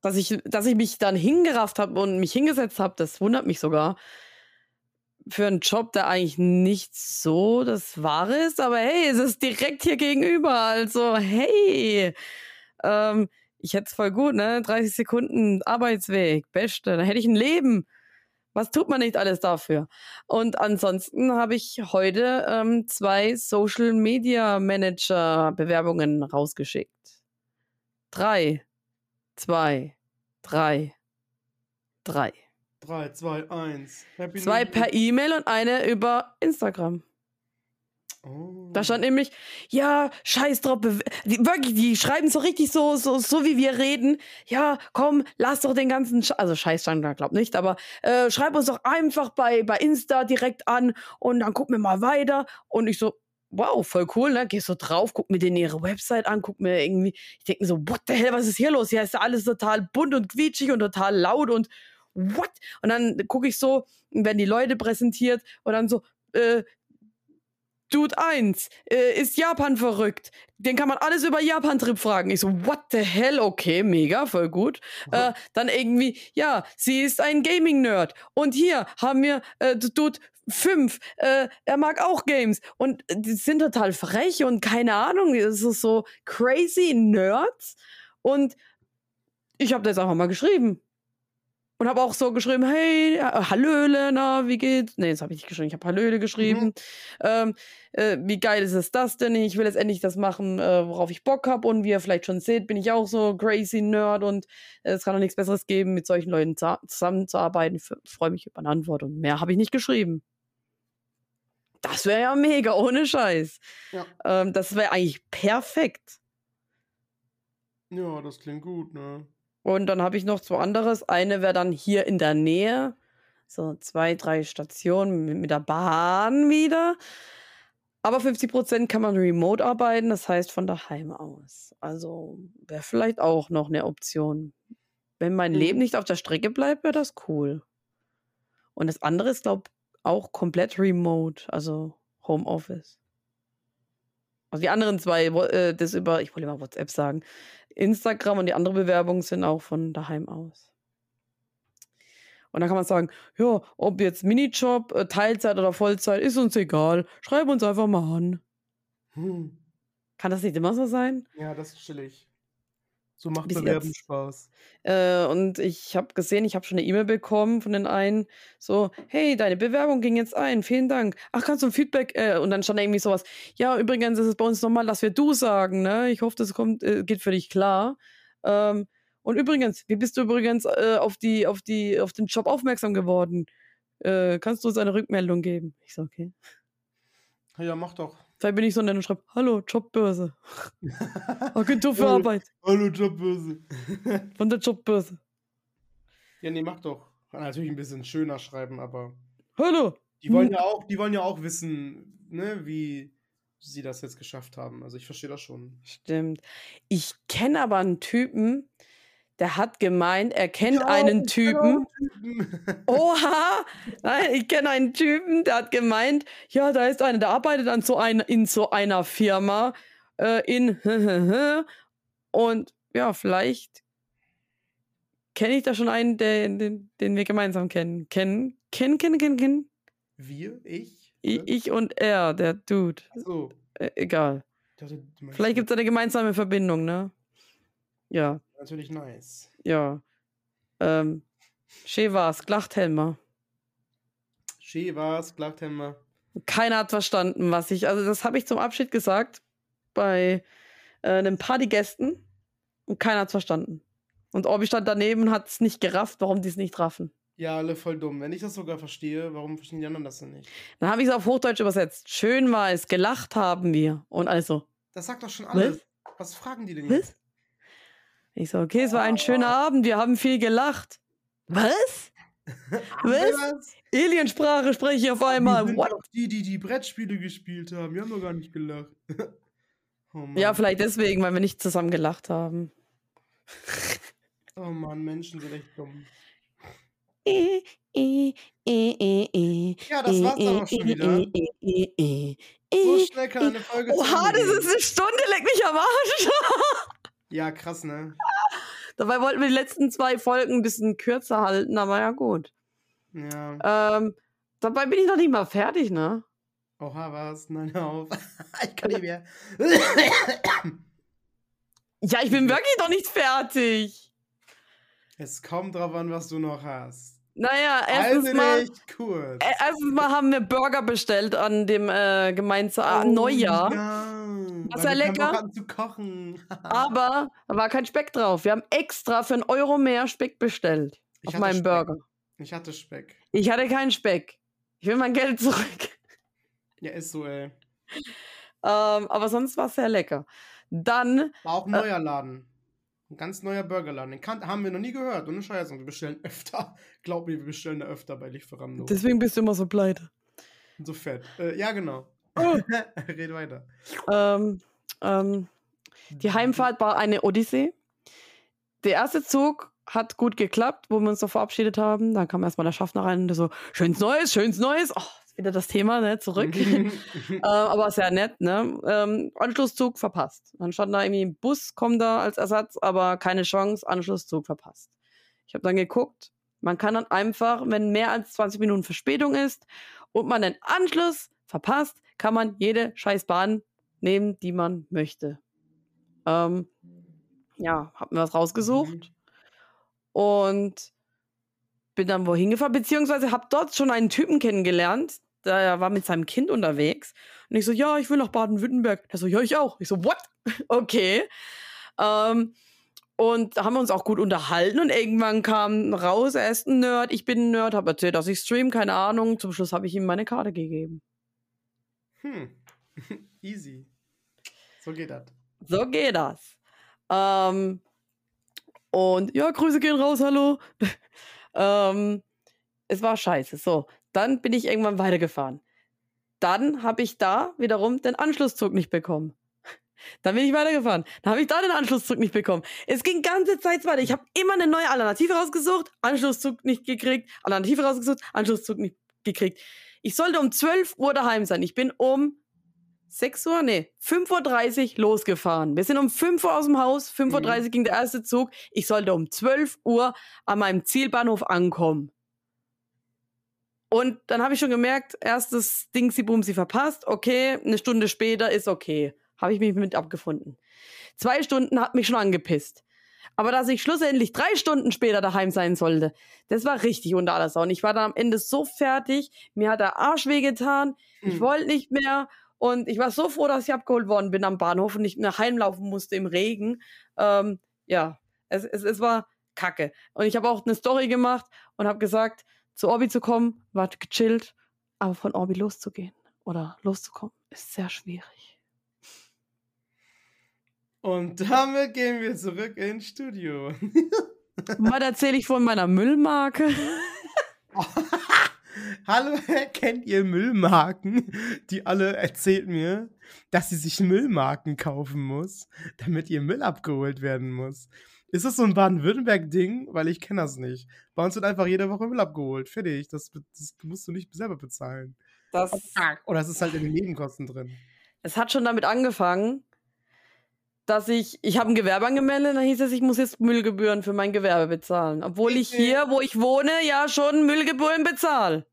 dass, ich, dass ich mich dann hingerafft habe und mich hingesetzt habe. Das wundert mich sogar. Für einen Job, der eigentlich nicht so das Wahre ist, aber hey, es ist direkt hier gegenüber. Also, hey. Ähm, ich hätte es voll gut, ne? 30 Sekunden Arbeitsweg, beste. Dann hätte ich ein Leben. Was tut man nicht alles dafür? Und ansonsten habe ich heute ähm, zwei Social Media Manager Bewerbungen rausgeschickt. Drei, zwei, drei, drei. Drei, zwei, eins. Happy zwei per E-Mail und eine über Instagram. Da stand nämlich, ja, scheiß drauf, die, wirklich, die schreiben so richtig so, so, so wie wir reden. Ja, komm, lass doch den ganzen, Sch also Scheiß stand da, glaub nicht, aber äh, schreib uns doch einfach bei, bei Insta direkt an und dann gucken wir mal weiter. Und ich so, wow, voll cool, ne? Gehst so drauf, guck mir denen ihre Website an, guck mir irgendwie, ich denke mir so, what the hell, was ist hier los? Hier ist alles total bunt und quietschig und total laut und what? Und dann gucke ich so, werden die Leute präsentiert und dann so, äh, Dude 1, äh, ist Japan verrückt? Den kann man alles über Japan-Trip fragen. Ich so, what the hell? Okay, mega, voll gut. Äh, dann irgendwie, ja, sie ist ein Gaming-Nerd. Und hier haben wir äh, Dude 5, äh, er mag auch Games. Und äh, die sind total frech und keine Ahnung, es ist so crazy Nerds. Und ich habe das einfach mal geschrieben. Und habe auch so geschrieben, hey, äh, Hallöle, na, wie geht's? Nee, das habe ich nicht geschrieben, ich habe Hallöle geschrieben. Mhm. Ähm, äh, wie geil ist es das denn? Ich will jetzt endlich das machen, äh, worauf ich Bock habe und wie ihr vielleicht schon seht, bin ich auch so crazy Nerd und äh, es kann doch nichts Besseres geben, mit solchen Leuten zusammenzuarbeiten. Ich freue mich über eine Antwort und mehr habe ich nicht geschrieben. Das wäre ja mega, ohne Scheiß. Ja. Ähm, das wäre eigentlich perfekt. Ja, das klingt gut, ne? Und dann habe ich noch zwei anderes. Eine wäre dann hier in der Nähe. So zwei, drei Stationen mit, mit der Bahn wieder. Aber 50 Prozent kann man remote arbeiten, das heißt von daheim aus. Also wäre vielleicht auch noch eine Option. Wenn mein mhm. Leben nicht auf der Strecke bleibt, wäre das cool. Und das andere ist, glaube ich, auch komplett remote, also Homeoffice. Also die anderen zwei, äh, das über, ich wollte mal WhatsApp sagen, Instagram und die andere Bewerbung sind auch von daheim aus. Und dann kann man sagen, ja, ob jetzt Minijob, äh, Teilzeit oder Vollzeit, ist uns egal. Schreib uns einfach mal an. Hm. Kann das nicht immer so sein? Ja, das ist chillig. So macht Bewerben Spaß. Äh, und ich habe gesehen, ich habe schon eine E-Mail bekommen von den einen, so, hey, deine Bewerbung ging jetzt ein, vielen Dank. Ach, kannst du ein Feedback? Äh, und dann stand da irgendwie sowas, ja, übrigens ist es bei uns normal, dass wir du sagen, ne? Ich hoffe, das kommt, äh, geht für dich klar. Ähm, und übrigens, wie bist du übrigens äh, auf, die, auf, die, auf den Job aufmerksam geworden? Äh, kannst du uns eine Rückmeldung geben? Ich so, okay. Ja, mach doch. Vielleicht bin ich so und schreibe, hallo, Jobbörse. <laughs> Agentur für hallo, Arbeit. Hallo, Jobbörse. <laughs> Von der Jobbörse. Ja, nee, mach doch. Kann natürlich ein bisschen schöner schreiben, aber. Hallo! Die wollen ja auch, die wollen ja auch wissen, ne, wie sie das jetzt geschafft haben. Also ich verstehe das schon. Stimmt. Ich kenne aber einen Typen, der hat gemeint, er kennt ja, einen Typen. Typen. <laughs> Oha! Nein, ich kenne einen Typen, der hat gemeint, ja, da ist einer, der arbeitet an so ein, in so einer Firma äh, in <laughs> und ja, vielleicht kenne ich da schon einen, den, den, den wir gemeinsam kennen. Kennen, kennen, kennen, kennen, kennen. Wir? Ich? Ich, ich und er, der Dude. Ach so. Äh, egal. Dachte, vielleicht gibt es eine gemeinsame Verbindung, ne? Ja. Natürlich nice. Ja. Ähm, schön war's, Glachthelmer. Schön war's, Glachthelmer. Keiner hat verstanden, was ich. Also, das habe ich zum Abschied gesagt bei äh, einem Partygästen und keiner hat's verstanden. Und Orbi stand daneben und hat es nicht gerafft, warum die es nicht raffen. Ja, alle voll dumm. Wenn ich das sogar verstehe, warum verstehen die anderen das denn nicht? Dann habe ich es auf Hochdeutsch übersetzt. Schön war es, gelacht haben wir. Und also. Das sagt doch schon alles. Was, Was fragen die denn jetzt? Ich so, okay, es war ein schöner Abend, wir haben viel gelacht. Was? Was? Aliensprache spreche ich auf einmal. Die, What? die, die die Brettspiele gespielt haben, wir haben doch gar nicht gelacht. <laughs> oh ja, vielleicht deswegen, weil wir nicht zusammen gelacht haben. oh Mann, Menschen sind echt dumm. <laughs> Ja, das war's dann auch schon wieder. So schnell kann eine Folge Oha, das ist eine Stunde, leck mich am Arsch. <laughs> Ja, krass, ne? Dabei wollten wir die letzten zwei Folgen ein bisschen kürzer halten, aber ja, gut. Ja. Ähm, dabei bin ich noch nicht mal fertig, ne? Oha, was? Nein, hör auf. <laughs> ich kann nicht mehr. ja, ich bin wirklich noch nicht fertig. Es kommt drauf an, was du noch hast. Naja, erstens mal, kurz. Äh, erstens mal haben wir Burger bestellt an dem äh, gemeinsamen oh, Neujahr. Ja. Was ja lecker. Zu kochen. <laughs> aber da war kein Speck drauf. Wir haben extra für einen Euro mehr Speck bestellt. Ich auf meinem Speck. Burger. Ich hatte Speck. Ich hatte keinen Speck. Ich will mein Geld zurück. <laughs> Ja, ist so, ey. ähm, aber sonst war es sehr lecker. Dann. War auch ein äh, neuer Laden. Ein ganz neuer Burgerladen. Den kann, haben wir noch nie gehört. Ohne Scheiße. Und wir bestellen öfter. <laughs> Glaub mir, wir bestellen da öfter bei Lieferando. Deswegen bist du immer so pleite. So fett. Äh, ja, genau. <laughs> Red weiter. Ähm, ähm, die Heimfahrt war eine Odyssee. Der erste Zug hat gut geklappt, wo wir uns so verabschiedet haben. Dann kam erstmal der Schaffner rein und der so, schönes Neues, schönes Neues. Oh, wieder das Thema, ne, zurück. <laughs> <laughs> äh, aber sehr nett, ne? Ähm, Anschlusszug verpasst. Dann stand da irgendwie ein Bus, kommt da als Ersatz, aber keine Chance, Anschlusszug verpasst. Ich habe dann geguckt, man kann dann einfach, wenn mehr als 20 Minuten Verspätung ist und man den Anschluss verpasst, kann man jede scheiß Bahn nehmen, die man möchte. Ähm, ja, hab mir was rausgesucht. Und bin dann wohin gefahren, beziehungsweise habe dort schon einen Typen kennengelernt, der war mit seinem Kind unterwegs. Und ich so, ja, ich will nach Baden-Württemberg. Der so, ja, ich auch. Ich so, what? <laughs> Okay. Ähm, und haben wir uns auch gut unterhalten und irgendwann kam raus, er ist ein Nerd, ich bin ein Nerd, habe erzählt, dass ich stream, keine Ahnung. Zum Schluss habe ich ihm meine Karte gegeben. Hm. <laughs> Easy. So geht das. So geht das. Ähm, und ja, Grüße gehen raus, hallo. <laughs> ähm, es war scheiße. So, dann bin ich irgendwann weitergefahren. Dann habe ich da wiederum den Anschlusszug nicht bekommen. <laughs> Dann bin ich weitergefahren. Dann habe ich da den Anschlusszug nicht bekommen. Es ging ganze Zeit weiter. Ich habe immer eine neue Alternative rausgesucht, Anschlusszug nicht gekriegt, Alternative rausgesucht, Anschlusszug nicht gekriegt. Ich sollte um 12 Uhr daheim sein. Ich bin um 6 Uhr, nee, 5.30 Uhr losgefahren. Wir sind um 5 Uhr aus dem Haus, 5.30 Uhr mhm. ging der erste Zug. Ich sollte um 12 Uhr an meinem Zielbahnhof ankommen. Und dann habe ich schon gemerkt, erstes Ding, sie boom, sie verpasst. Okay, eine Stunde später ist okay. Habe ich mich mit abgefunden. Zwei Stunden hat mich schon angepisst. Aber dass ich schlussendlich drei Stunden später daheim sein sollte, das war richtig unter aller Sau. Und ich war dann am Ende so fertig, mir hat der Arsch wehgetan, mhm. ich wollte nicht mehr. Und ich war so froh, dass ich abgeholt worden bin am Bahnhof und nicht nach heimlaufen musste im Regen. Ähm, ja, es, es, es war kacke. Und ich habe auch eine Story gemacht und habe gesagt, zu Orbi zu kommen, war gechillt, aber von Orbi loszugehen oder loszukommen, ist sehr schwierig. Und damit gehen wir zurück ins Studio. Mal erzähle ich von meiner Müllmarke. <laughs> Hallo, kennt ihr Müllmarken? Die alle erzählt mir, dass sie sich Müllmarken kaufen muss, damit ihr Müll abgeholt werden muss. Ist das so ein Baden-Württemberg-Ding? Weil ich kenne das nicht. Bei uns wird einfach jede Woche Müll abgeholt. Fertig. Das, das musst du nicht selber bezahlen. Das, Oder es ist halt in den Nebenkosten drin. Es hat schon damit angefangen, dass ich, ich habe ein Gewerbe angemeldet, dann hieß es, ich muss jetzt Müllgebühren für mein Gewerbe bezahlen. Obwohl ich hier, wo ich wohne, ja schon Müllgebühren bezahle.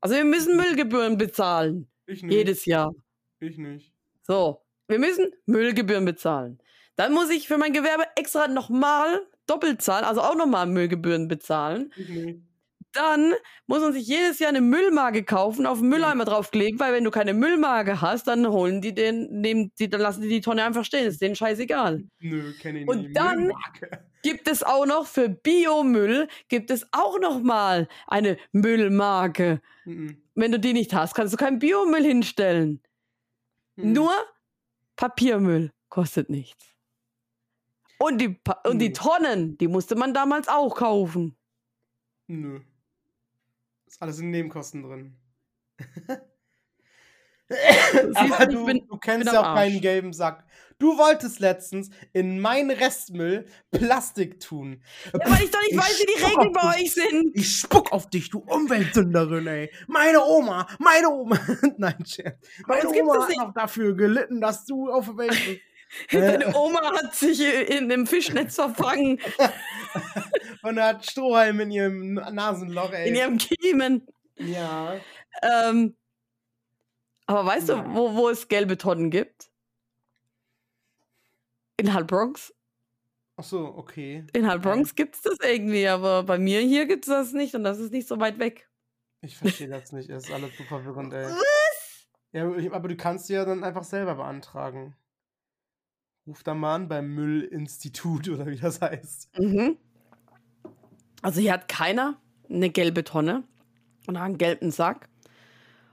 Also wir müssen Müllgebühren bezahlen. Ich nicht. Jedes Jahr. Ich nicht. So, wir müssen Müllgebühren bezahlen. Dann muss ich für mein Gewerbe extra nochmal doppelt zahlen, also auch nochmal Müllgebühren bezahlen. Mhm. Dann muss man sich jedes Jahr eine Müllmarke kaufen, auf den Mülleimer draufkleben, weil wenn du keine Müllmarke hast, dann holen die den, nehmen die, dann lassen die die Tonne einfach stehen. ist denen scheißegal. Nö, kenne ich nicht. Und dann Müllmarke. gibt es auch noch für Biomüll gibt es auch noch mal eine Müllmarke. Mhm. Wenn du die nicht hast, kannst du keinen Biomüll hinstellen. Mhm. Nur Papiermüll kostet nichts. Und die, und die Tonnen, die musste man damals auch kaufen. Nö. Ist alles in Nebenkosten drin. Aber du, bin, du kennst ja auch keinen gelben Sack. Du wolltest letztens in meinen Restmüll Plastik tun. Ja, weil ich doch nicht ich weiß, wie die Regeln bei euch sind. Ich spuck auf dich, du Umweltsünderin, ey. Meine Oma, meine Oma. <laughs> Nein, Chef. Meine Oma hat noch dafür gelitten, dass du auf der Welt bist. Deine äh. Oma hat sich in dem Fischnetz verfangen. <laughs> Und hat Strohhalm in ihrem Nasenloch, ey. In ihrem Kiemen. Ja. Ähm, aber weißt Nein. du, wo, wo es gelbe Tonnen gibt? In Halbronx. Ach so, okay. In Halbronx okay. gibt es das irgendwie, aber bei mir hier gibt es das nicht und das ist nicht so weit weg. Ich verstehe das nicht, es ist alles super verwirrend, ey. Was? Ja, aber du kannst ja dann einfach selber beantragen. Ruf da mal an beim Müllinstitut <laughs> oder wie das heißt. Mhm. Also hier hat keiner eine gelbe Tonne und einen gelben Sack.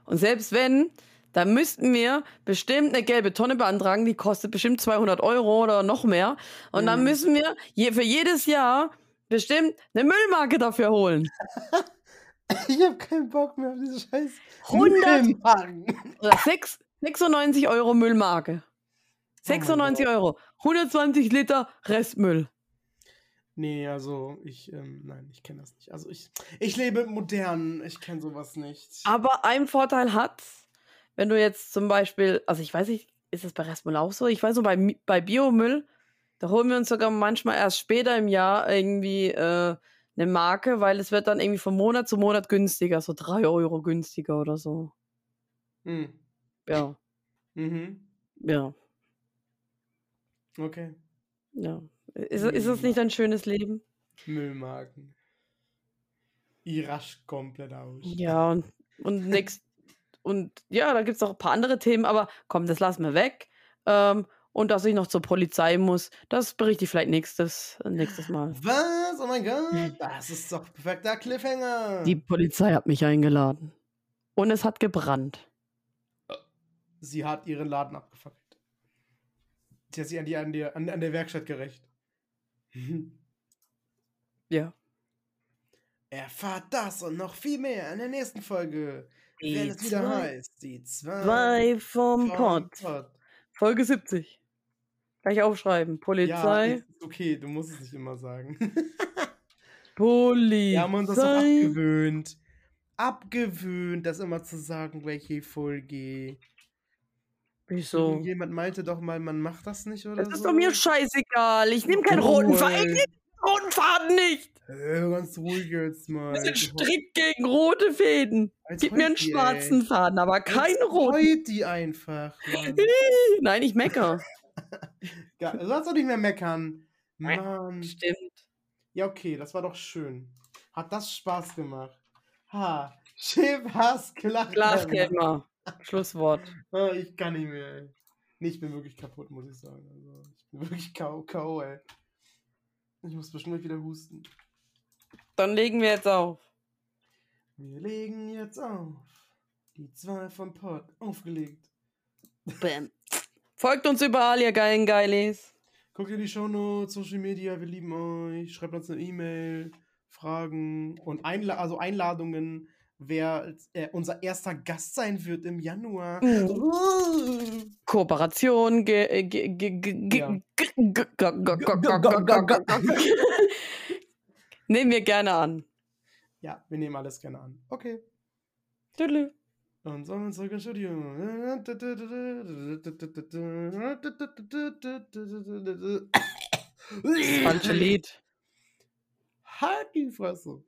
Und selbst wenn, dann müssten wir bestimmt eine gelbe Tonne beantragen, die kostet bestimmt 200 Euro oder noch mehr. Und mhm. dann müssen wir je, für jedes Jahr bestimmt eine Müllmarke dafür holen. <laughs> ich habe keinen Bock mehr auf diese scheiß 100 Müllmarken. Oder 6, 96 Euro Müllmarke. 96 oh Euro. 120 Liter Restmüll. Nee, also ich, ähm, nein, ich kenne das nicht. Also ich, ich lebe modern, ich kenne sowas nicht. Aber ein Vorteil hat, wenn du jetzt zum Beispiel, also ich weiß nicht, ist das bei Restmüll auch so? Ich weiß so, bei, bei Biomüll, da holen wir uns sogar manchmal erst später im Jahr irgendwie äh, eine Marke, weil es wird dann irgendwie von Monat zu Monat günstiger, so 3 Euro günstiger oder so. Hm. Ja. Mhm. Ja. Okay. Ja. Ist, ist das nicht ein schönes Leben? Müllmarken. Ich rasch komplett aus. Ja, und, und <laughs> nächst, und ja, da gibt es noch ein paar andere Themen, aber komm, das lassen wir weg. Ähm, und dass ich noch zur Polizei muss, das berichte ich vielleicht nächstes, nächstes Mal. Was? Oh mein Gott, das ist doch perfekter Cliffhanger. Die Polizei hat mich eingeladen. Und es hat gebrannt. Sie hat ihren Laden abgefackelt. Sie hat sich an, die, an, die, an, an der Werkstatt gerecht. <laughs> Ja. Erfahrt das und noch viel mehr in der nächsten Folge. Die wenn es wieder heißt, die zwei, Zwei vom vom Pott. Pott. Folge 70. Gleich aufschreiben. Ja, Polizei. ist okay, du musst es nicht immer sagen. Polizei. <laughs> Wir haben uns das auch abgewöhnt. Abgewöhnt, das immer zu sagen, welche Folge. Wieso? Jemand meinte doch mal, man macht das nicht oder Das ist so. doch mir scheißegal. Ich nehme keinen roten Faden. Ich nehme den roten Faden nicht. Äh, ganz ruhig jetzt mal. Wir sind strikt gegen rote Fäden. Als Gib mir einen die, ey. schwarzen Faden, aber keinen roten. heut die einfach. Nein, ich mecker. Ja, du sollst doch nicht mehr meckern. Mann. Stimmt. Ja, okay, das war doch schön. Hat das Spaß gemacht. Ha. Spaß, Klach. Schlafkämmer. Schlusswort. <laughs> Ah, ich kann nicht mehr, ey. Nee, ich bin wirklich kaputt, muss ich sagen. Also, ich bin <laughs> wirklich K.O., K.O., ey. Ich muss bestimmt wieder husten. Dann legen wir jetzt auf. Wir legen jetzt auf. Die zwei vom Pott. Aufgelegt. Bam. Folgt uns überall, ihr geilen Geilis. Guckt in die Shownotes, Social Media, wir lieben euch. Schreibt uns eine E-Mail, Fragen und Einla also Einladungen, wer äh, unser erster Gast sein wird im Januar. Kooperation. Nehmen wir gerne an. Ja, wir nehmen alles gerne an. Okay. Tüdelü. Und so und zurück ins Studio. Das falsche Lied. Halt die Fresse.